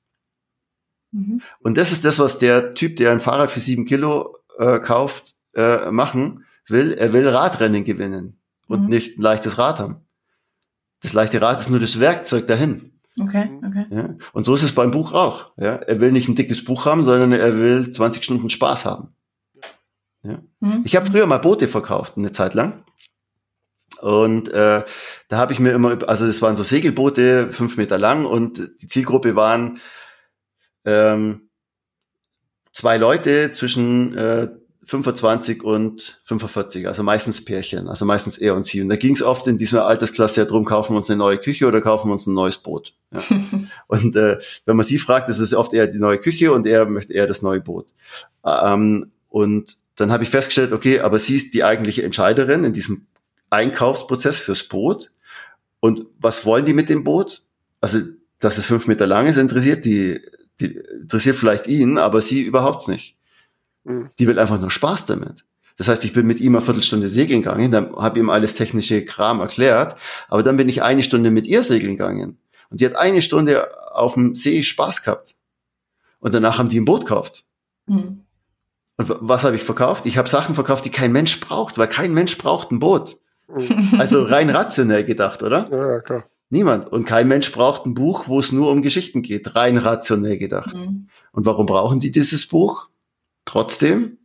Mhm. Und das ist das, was der Typ, der ein Fahrrad für sieben Kilo äh, kauft, äh, machen will. Er will Radrennen gewinnen und Mhm. nicht ein leichtes Rad haben. Das leichte Rad ist nur das Werkzeug dahin. Okay, okay. Ja? Und so ist es beim Buch auch. Ja? Er will nicht ein dickes Buch haben, sondern er will 20 Stunden Spaß haben. Mhm. Ich habe früher mal Boote verkauft, eine Zeit lang. Und äh, da habe ich mir immer, also das waren so Segelboote, fünf Meter lang und die Zielgruppe waren ähm, zwei Leute zwischen äh, 25 und 45, also meistens Pärchen, also meistens er und sie. Und da ging es oft in dieser Altersklasse ja drum, kaufen wir uns eine neue Küche oder kaufen wir uns ein neues Boot. Ja. <laughs> Und äh, wenn man sie fragt, ist es oft eher die neue Küche und er möchte eher das neue Boot. Ähm, und dann habe ich festgestellt, okay, aber sie ist die eigentliche Entscheiderin in diesem Einkaufsprozess fürs Boot. Und was wollen die mit dem Boot? Also, dass es fünf Meter lang ist, interessiert die, die interessiert vielleicht ihn, aber sie überhaupt nicht. Mhm. Die will einfach nur Spaß damit. Das heißt, ich bin mit ihm eine Viertelstunde segeln gegangen, dann habe ihm alles technische Kram erklärt, aber dann bin ich eine Stunde mit ihr segeln gegangen. Und die hat eine Stunde auf dem See Spaß gehabt. Und danach haben die ein Boot gekauft. Mhm. Und was habe ich verkauft? Ich habe Sachen verkauft, die kein Mensch braucht, weil kein Mensch braucht ein Boot. Mhm. Also rein rationell gedacht, oder? Ja, ja, klar. Niemand. Und kein Mensch braucht ein Buch, wo es nur um Geschichten geht. Rein rationell gedacht. Mhm. Und warum brauchen die dieses Buch? Trotzdem,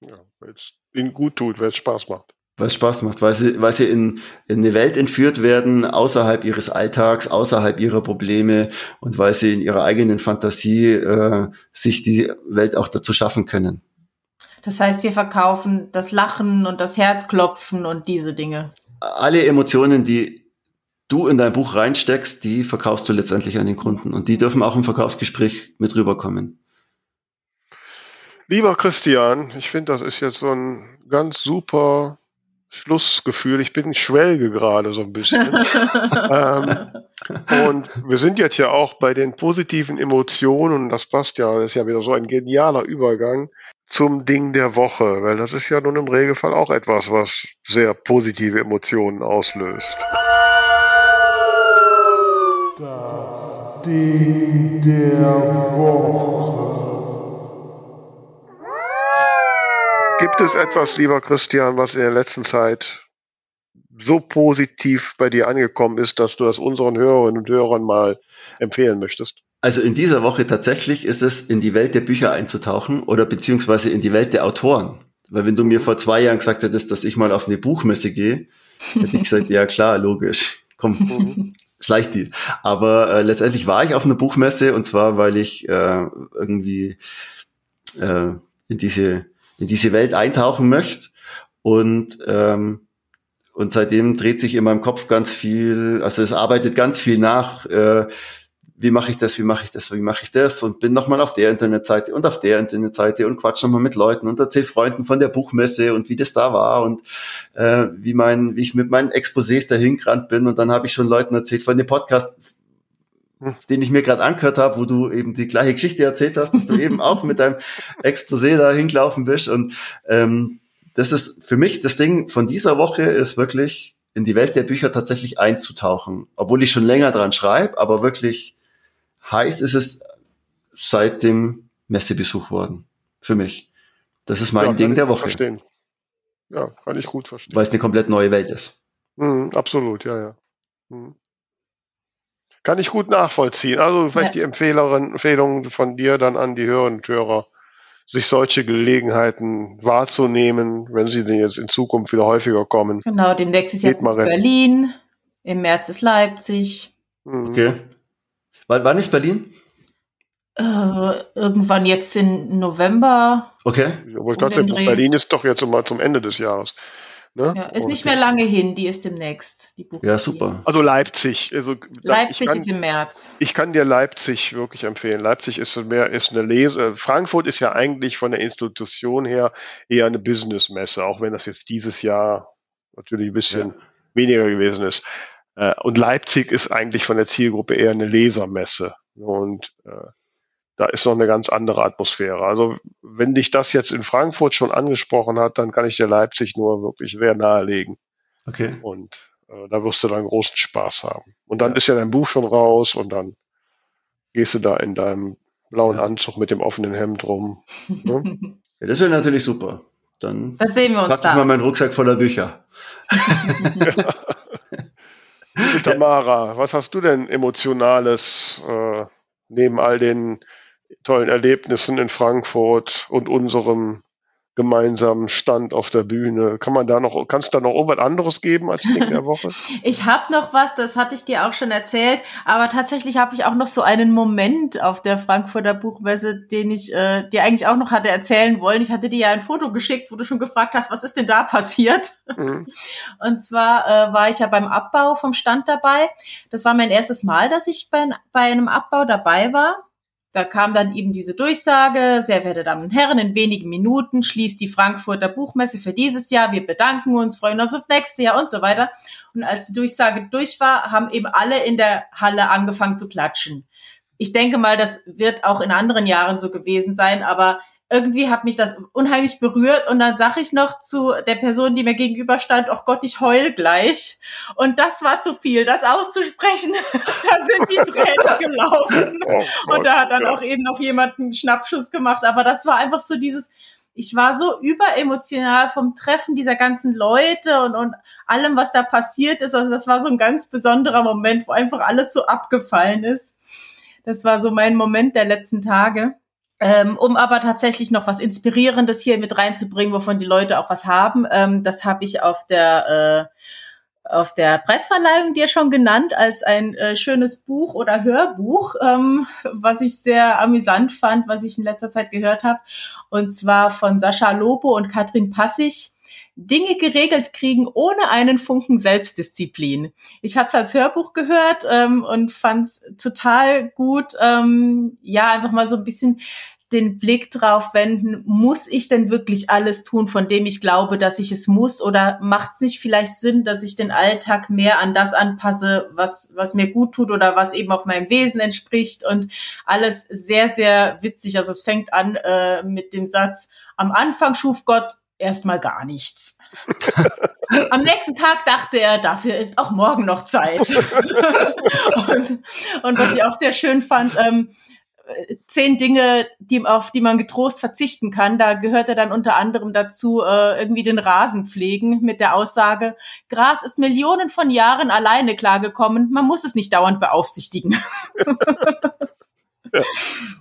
Ja, weil es ihnen gut tut, weil es Spaß macht. weil es Spaß macht, weil sie, weil sie in, in eine Welt entführt werden, außerhalb ihres Alltags, außerhalb ihrer Probleme und weil sie in ihrer eigenen Fantasie äh, sich die Welt auch dazu schaffen können. Das heißt, wir verkaufen das Lachen und das Herzklopfen und diese Dinge. Alle Emotionen, die du in dein Buch reinsteckst, die verkaufst du letztendlich an den Kunden und die dürfen auch im Verkaufsgespräch mit rüberkommen. Lieber Christian, ich finde, das ist jetzt so ein ganz super Schlussgefühl. Ich bin schwelge gerade so ein bisschen. <laughs> ähm, und wir sind jetzt ja auch bei den positiven Emotionen und das passt ja, das ist ja wieder so ein genialer Übergang zum Ding der Woche, weil das ist ja nun im Regelfall auch etwas, was sehr positive Emotionen auslöst. Das Ding der Woche. Gibt es etwas, lieber Christian, was in der letzten Zeit so positiv bei dir angekommen ist, dass du das unseren Hörerinnen und Hörern mal empfehlen möchtest? Also in dieser Woche tatsächlich ist es, in die Welt der Bücher einzutauchen oder beziehungsweise in die Welt der Autoren. Weil wenn du mir vor zwei Jahren gesagt hättest, dass ich mal auf eine Buchmesse gehe, hätte ich gesagt, ja klar, logisch. komm, Mhm. schleich die. Aber äh, letztendlich war ich auf einer Buchmesse und zwar, weil ich äh, irgendwie äh, in diese in diese Welt eintauchen möchte und ähm, und seitdem dreht sich in meinem Kopf ganz viel, also es arbeitet ganz viel nach, äh, wie mache ich das, wie mache ich das, wie mache ich das? Und bin nochmal auf der Internetseite und auf der Internetseite und quatsch nochmal mit Leuten und erzähl Freunden von der Buchmesse und wie das da war und äh, wie mein, wie ich mit meinen Exposés dahin gerannt bin. Und dann habe ich schon Leuten erzählt von dem Podcast, <laughs> den ich mir gerade angehört habe, wo du eben die gleiche Geschichte erzählt hast, dass du eben auch mit deinem <laughs> Exposé da hingelaufen bist und ähm, das ist für mich das Ding von dieser Woche ist wirklich in die Welt der Bücher tatsächlich einzutauchen, obwohl ich schon länger dran schreibe, aber wirklich heiß ist es seit dem Messebesuch worden für mich. Das ist mein Ja, Ding der Woche, Verstehen. Ja, kann ich gut verstehen. weil es eine komplett neue Welt ist. Mhm, absolut, ja, ja. Mhm. Kann ich gut nachvollziehen. Also vielleicht Ja. die Empfehlerin, Empfehlung von dir dann an die Hörerinnen und Hörer, sich solche Gelegenheiten wahrzunehmen, wenn sie denn jetzt in Zukunft wieder häufiger kommen. Genau, demnächst ist ja. Berlin, im März ist Leipzig. Mhm. Okay. Wann, wann ist Berlin? Äh, irgendwann jetzt im November. Okay. Gerade sagen, Dreh. Berlin ist doch jetzt mal zum Ende des Jahres. Ne? Ja, ist nicht mehr lange hin, die ist demnächst. Die Ja, Buchpartie. super. Also Leipzig. Also Leipzig kann, ist im März. Ich kann dir Leipzig wirklich empfehlen. Leipzig ist mehr ist eine Lese. äh, Frankfurt ist ja eigentlich von der Institution her eher eine Businessmesse, auch wenn das jetzt dieses Jahr natürlich ein bisschen Ja. weniger gewesen ist. Äh, Und Leipzig ist eigentlich von der Zielgruppe eher eine Lesermesse. Und äh, da ist noch eine ganz andere Atmosphäre. Also wenn dich das jetzt in Frankfurt schon angesprochen hat, dann kann ich dir Leipzig nur wirklich sehr nahelegen. Okay. Und äh, da wirst du dann großen Spaß haben. Und dann Ja. ist ja dein Buch schon raus und dann gehst du da in deinem blauen Ja. Anzug mit dem offenen Hemd rum. Ne? <laughs> Ja, das wäre natürlich super. Dann Das sehen wir uns pack ich mal da. meinen Rucksack voller Bücher. <laughs> Liebe Tamara, was hast du denn emotionales äh, neben all den tollen Erlebnissen in Frankfurt und unserem gemeinsamen Stand auf der Bühne? Kann man da noch, kannst du da noch irgendwas anderes geben als Ding der Woche? <laughs> Ich habe noch was, das hatte ich dir auch schon erzählt, aber tatsächlich habe ich auch noch so einen Moment auf der Frankfurter Buchmesse, den ich äh, dir eigentlich auch noch hatte erzählen wollen. Ich hatte dir ja ein Foto geschickt, wo du schon gefragt hast, was ist denn da passiert? Mhm. <laughs> Und zwar äh, war ich ja beim Abbau vom Stand dabei. Das war mein erstes Mal, dass ich bei, bei einem Abbau dabei war. Da kam dann eben diese Durchsage, sehr verehrte Damen und Herren, in wenigen Minuten schließt die Frankfurter Buchmesse für dieses Jahr. Wir bedanken uns, freuen uns auf nächstes Jahr und so weiter. Und als die Durchsage durch war, haben eben alle in der Halle angefangen zu klatschen. Ich denke mal, das wird auch in anderen Jahren so gewesen sein, aber irgendwie hat mich das unheimlich berührt und dann sag ich noch zu der Person, die mir gegenüber stand, oh Gott, ich heul gleich. Und das war zu viel, das auszusprechen. <laughs> da sind die Tränen <laughs> gelaufen. Oh Und da hat dann auch eben noch jemand einen Schnappschuss gemacht. Aber das war einfach so dieses, ich war so überemotional vom Treffen dieser ganzen Leute und, und allem, was da passiert ist. Also das war so ein ganz besonderer Moment, wo einfach alles so abgefallen ist. Das war so mein Moment der letzten Tage. Ähm, um aber tatsächlich noch was Inspirierendes hier mit reinzubringen, wovon die Leute auch was haben, ähm, das habe ich auf der äh, auf der Preisverleihung dir schon genannt als ein äh, schönes Buch oder Hörbuch, ähm, was ich sehr amüsant fand, was ich in letzter Zeit gehört habe. Und zwar von Sascha Lobo und Katrin Passig. Dinge geregelt kriegen ohne einen Funken Selbstdisziplin. Ich habe es als Hörbuch gehört ähm, und fand es total gut. Ähm, ja, einfach mal so ein bisschen den Blick drauf wenden, muss ich denn wirklich alles tun, von dem ich glaube, dass ich es muss? Oder macht es nicht vielleicht Sinn, dass ich den Alltag mehr an das anpasse, was, was mir gut tut oder was eben auch meinem Wesen entspricht? Und alles sehr, sehr witzig. Also es fängt an äh, mit dem Satz, am Anfang schuf Gott erstmal gar nichts. <laughs> Am nächsten Tag dachte er, dafür ist auch morgen noch Zeit. <laughs> und, und was ich auch sehr schön fand, ähm, zehn Dinge, die, auf die man getrost verzichten kann. Da gehört er dann unter anderem dazu, äh, irgendwie den Rasen pflegen mit der Aussage, Gras ist Millionen von Jahren alleine klargekommen, man muss es nicht dauernd beaufsichtigen. <laughs>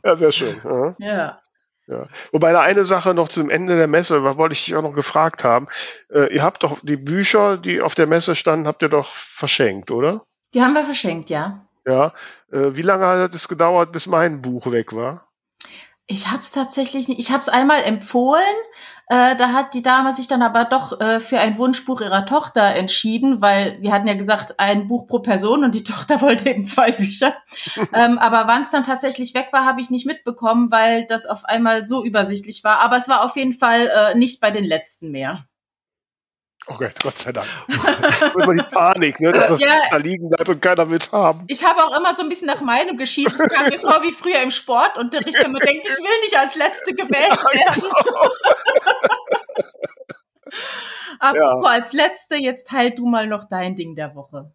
Ja, sehr schön. Ja. Ja. Ja. Wobei eine Sache noch zum Ende der Messe, was wollte ich dich auch noch gefragt haben. Äh, ihr habt doch die Bücher, die auf der Messe standen, habt ihr doch verschenkt, oder? Die haben wir verschenkt, ja. Ja. Äh, wie lange hat es gedauert, bis mein Buch weg war? Ich habe es tatsächlich nicht. Ich habe es einmal empfohlen. Äh, da hat die Dame sich dann aber doch äh, für ein Wunschbuch ihrer Tochter entschieden, weil wir hatten ja gesagt, ein Buch pro Person und die <laughs> Tochter wollte eben zwei Bücher. <laughs> ähm, aber wann es dann tatsächlich weg war, habe ich nicht mitbekommen, weil das auf einmal so übersichtlich war. Aber es war auf jeden Fall äh, nicht bei den letzten mehr. Okay, Gott sei Dank. immer die Panik, ne, dass das Ja. da liegen bleibt und keiner will es haben. Ich habe auch immer so ein bisschen nach meinem geschieden. Ich kam mir vor wie früher im Sportunterricht, wenn man denkt, ich will nicht als Letzte gewählt werden. <laughs> Apropos als Letzte, jetzt teil du mal noch dein Ding der Woche.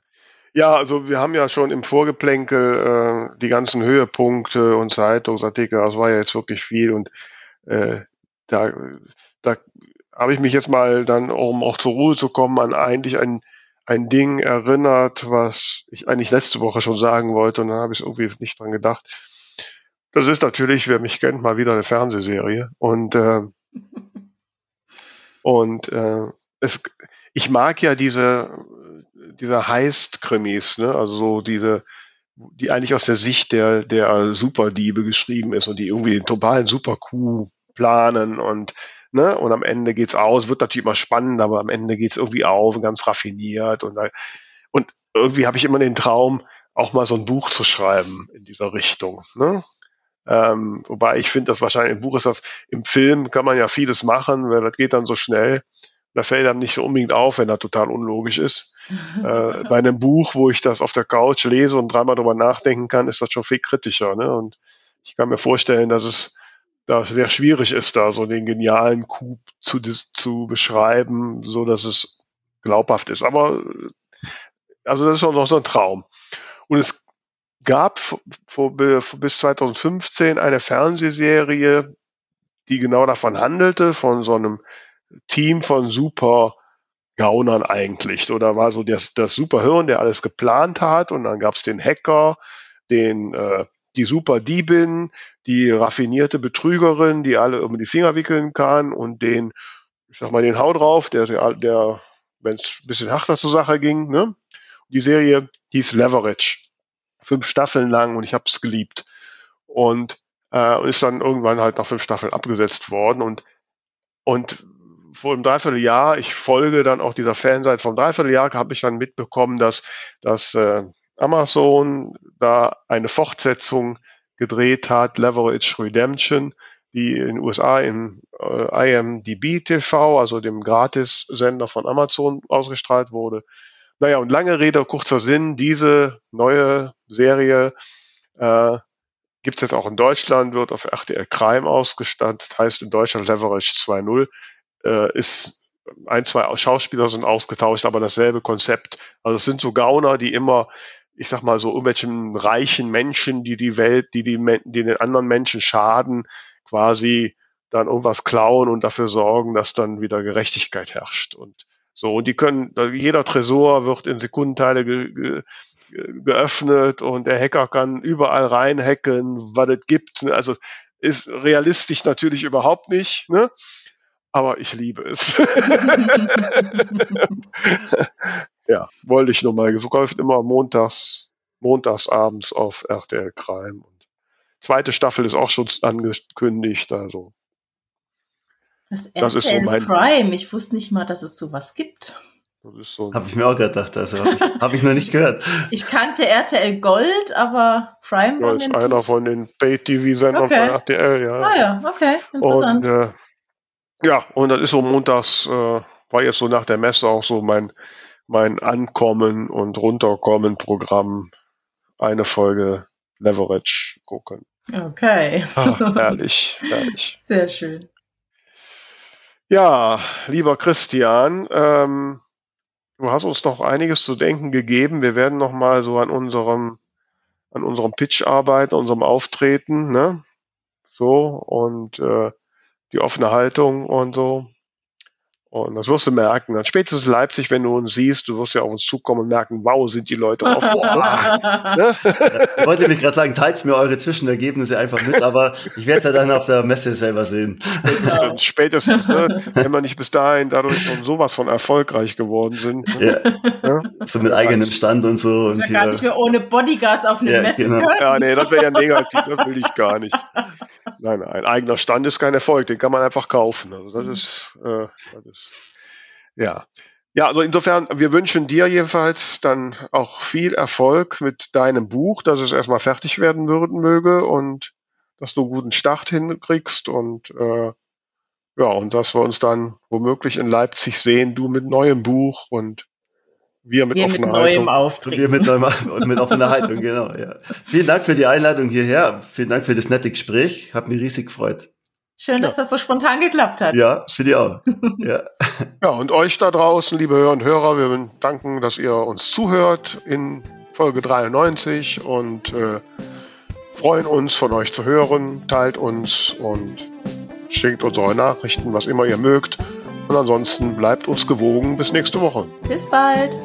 Ja, also wir haben ja schon im Vorgeplänkel äh, die ganzen Höhepunkte und Zeitungsartikel, das war ja jetzt wirklich viel und äh, da habe ich mich jetzt mal dann, um auch zur Ruhe zu kommen, an eigentlich ein, ein Ding erinnert, was ich eigentlich letzte Woche schon sagen wollte und dann habe ich irgendwie nicht dran gedacht. Das ist natürlich, wer mich kennt, mal wieder eine Fernsehserie und äh, <laughs> und äh, es, ich mag ja diese diese Heist-Krimis, ne? also so diese, die eigentlich aus der Sicht der der Superdiebe geschrieben ist und die irgendwie den totalen Super-Coup planen und ne und am Ende geht's aus, wird natürlich immer spannend, aber am Ende geht's irgendwie auf, ganz raffiniert und und irgendwie habe ich immer den Traum, auch mal so ein Buch zu schreiben in dieser Richtung. Ne? Ähm, wobei ich finde, dass wahrscheinlich im Buch ist das, im Film kann man ja vieles machen, weil das geht dann so schnell. Da fällt dann nicht so unbedingt auf, wenn er total unlogisch ist. <laughs> Äh, bei einem Buch, wo ich das auf der Couch lese und dreimal drüber nachdenken kann, ist das schon viel kritischer. Ne? Und ich kann mir vorstellen, dass es da sehr schwierig ist, da so den genialen Coup zu, zu beschreiben, so dass es glaubhaft ist. Aber äh, also das ist schon noch so ein Traum. Und es gab vor, vor, bis 2015 eine Fernsehserie, die genau davon handelte, von so einem Team von super Gaunern eigentlich. Oder war so das, das Superhirn, der alles geplant hat. Und dann gab es den Hacker, den, äh, die Superdiebin, die raffinierte Betrügerin, die alle um die Finger wickeln kann und den, ich sag mal, den Hau drauf, der, der, der wenn es ein bisschen harter zur Sache ging, ne? Die Serie hieß Leverage. Fünf Staffeln lang und ich habe es geliebt. Und äh, ist dann irgendwann halt nach fünf Staffeln abgesetzt worden. Und, und vor einem Dreivierteljahr, ich folge dann auch dieser Fanseite vom Dreivierteljahr, habe ich dann mitbekommen, dass, dass äh, Amazon da eine Fortsetzung gedreht hat, Leverage Redemption, die in den USA im äh, IMDb TV, also dem Gratissender von Amazon, ausgestrahlt wurde. Naja, und lange Rede, kurzer Sinn, diese neue Serie äh, gibt es jetzt auch in Deutschland, wird auf RTL Crime ausgestattet, heißt in Deutschland Leverage 2.0, äh, ist ein, zwei Schauspieler sind ausgetauscht, aber dasselbe Konzept. Also es sind so Gauner, die immer, ich sag mal so, irgendwelchen reichen Menschen, die die Welt, die die, die den anderen Menschen schaden, quasi dann irgendwas klauen und dafür sorgen, dass dann wieder Gerechtigkeit herrscht. Und so, und die können, jeder Tresor wird in Sekundenteile ge, ge, geöffnet und der Hacker kann überall reinhacken, was es gibt. ne? Also ist realistisch natürlich überhaupt nicht, ne? aber ich liebe es. <laughs> <laughs> wollte ich nur mal. Läuft immer montags, montags abends auf RTL Crime. Und zweite Staffel ist auch schon angekündigt. Also Das, Das ist so mein- Prime. Ich wusste nicht mal, dass es sowas gibt. das ist so. Habe ich mir auch gedacht, also habe ich, hab ich noch nicht gehört. <laughs> Ich kannte RTL Gold, aber Prime war Ja, ist einer nicht. von den Pay-TV-Sendern Okay. von RTL, ja. Ah ja, okay, Und interessant. äh, ja, und das ist so montags, äh, war jetzt so nach der Messe auch so mein, mein Ankommen und Runterkommen Programm. Eine Folge Leverage gucken. Okay, Ah, herrlich, herrlich. <laughs> sehr schön. Ja, lieber Christian, ähm, du hast uns noch einiges zu denken gegeben. Wir werden noch mal so an unserem, an unserem Pitch arbeiten, unserem Auftreten, ne? So, und äh, die offene Haltung und so. Und das wirst du merken. Dann spätestens Leipzig, wenn du uns siehst, du wirst ja auf uns zukommen und merken, wow, sind die Leute offen. <laughs> ne? Ich wollte mich gerade sagen, teilt mir eure Zwischenergebnisse einfach mit, aber ich werde es ja dann auf der Messe selber sehen. Spätestens, spätestens ne? wenn wir nicht bis dahin dadurch schon sowas von erfolgreich geworden sind. Ja, Ne? so mit eigenem Stand und so. Dass Und wir gar nicht mehr ohne Bodyguards auf eine Ja, Messe genau. können. Ja, nee, das wäre ja negativ, das will ich gar nicht. Nein, nein, eigener Stand ist kein Erfolg, den kann man einfach kaufen. Also das ist, äh, das ist ja. Ja, also insofern, wir wünschen dir jedenfalls dann auch viel Erfolg mit deinem Buch, dass es erstmal fertig werden würden möge und dass du einen guten Start hinkriegst und äh, ja, und dass wir uns dann womöglich in Leipzig sehen, du mit neuem Buch und wir mit Wir mit offener neuem Haltung. Und wir Auftreten. mit, neuem- mit offener Haltung, genau. Ja. Vielen Dank für die Einladung hierher. Vielen Dank für das nette Gespräch. Hat mich riesig gefreut. Schön, dass das so spontan geklappt hat. Ja, für die auch. <laughs> Ja. Ja, und euch da draußen, liebe Hörer und Hörer, wir danken, dass ihr uns zuhört in Folge 93 und äh, freuen uns, von euch zu hören. Teilt uns und schickt uns eure Nachrichten, was immer ihr mögt. Und ansonsten bleibt uns gewogen. Bis nächste Woche. Bis bald.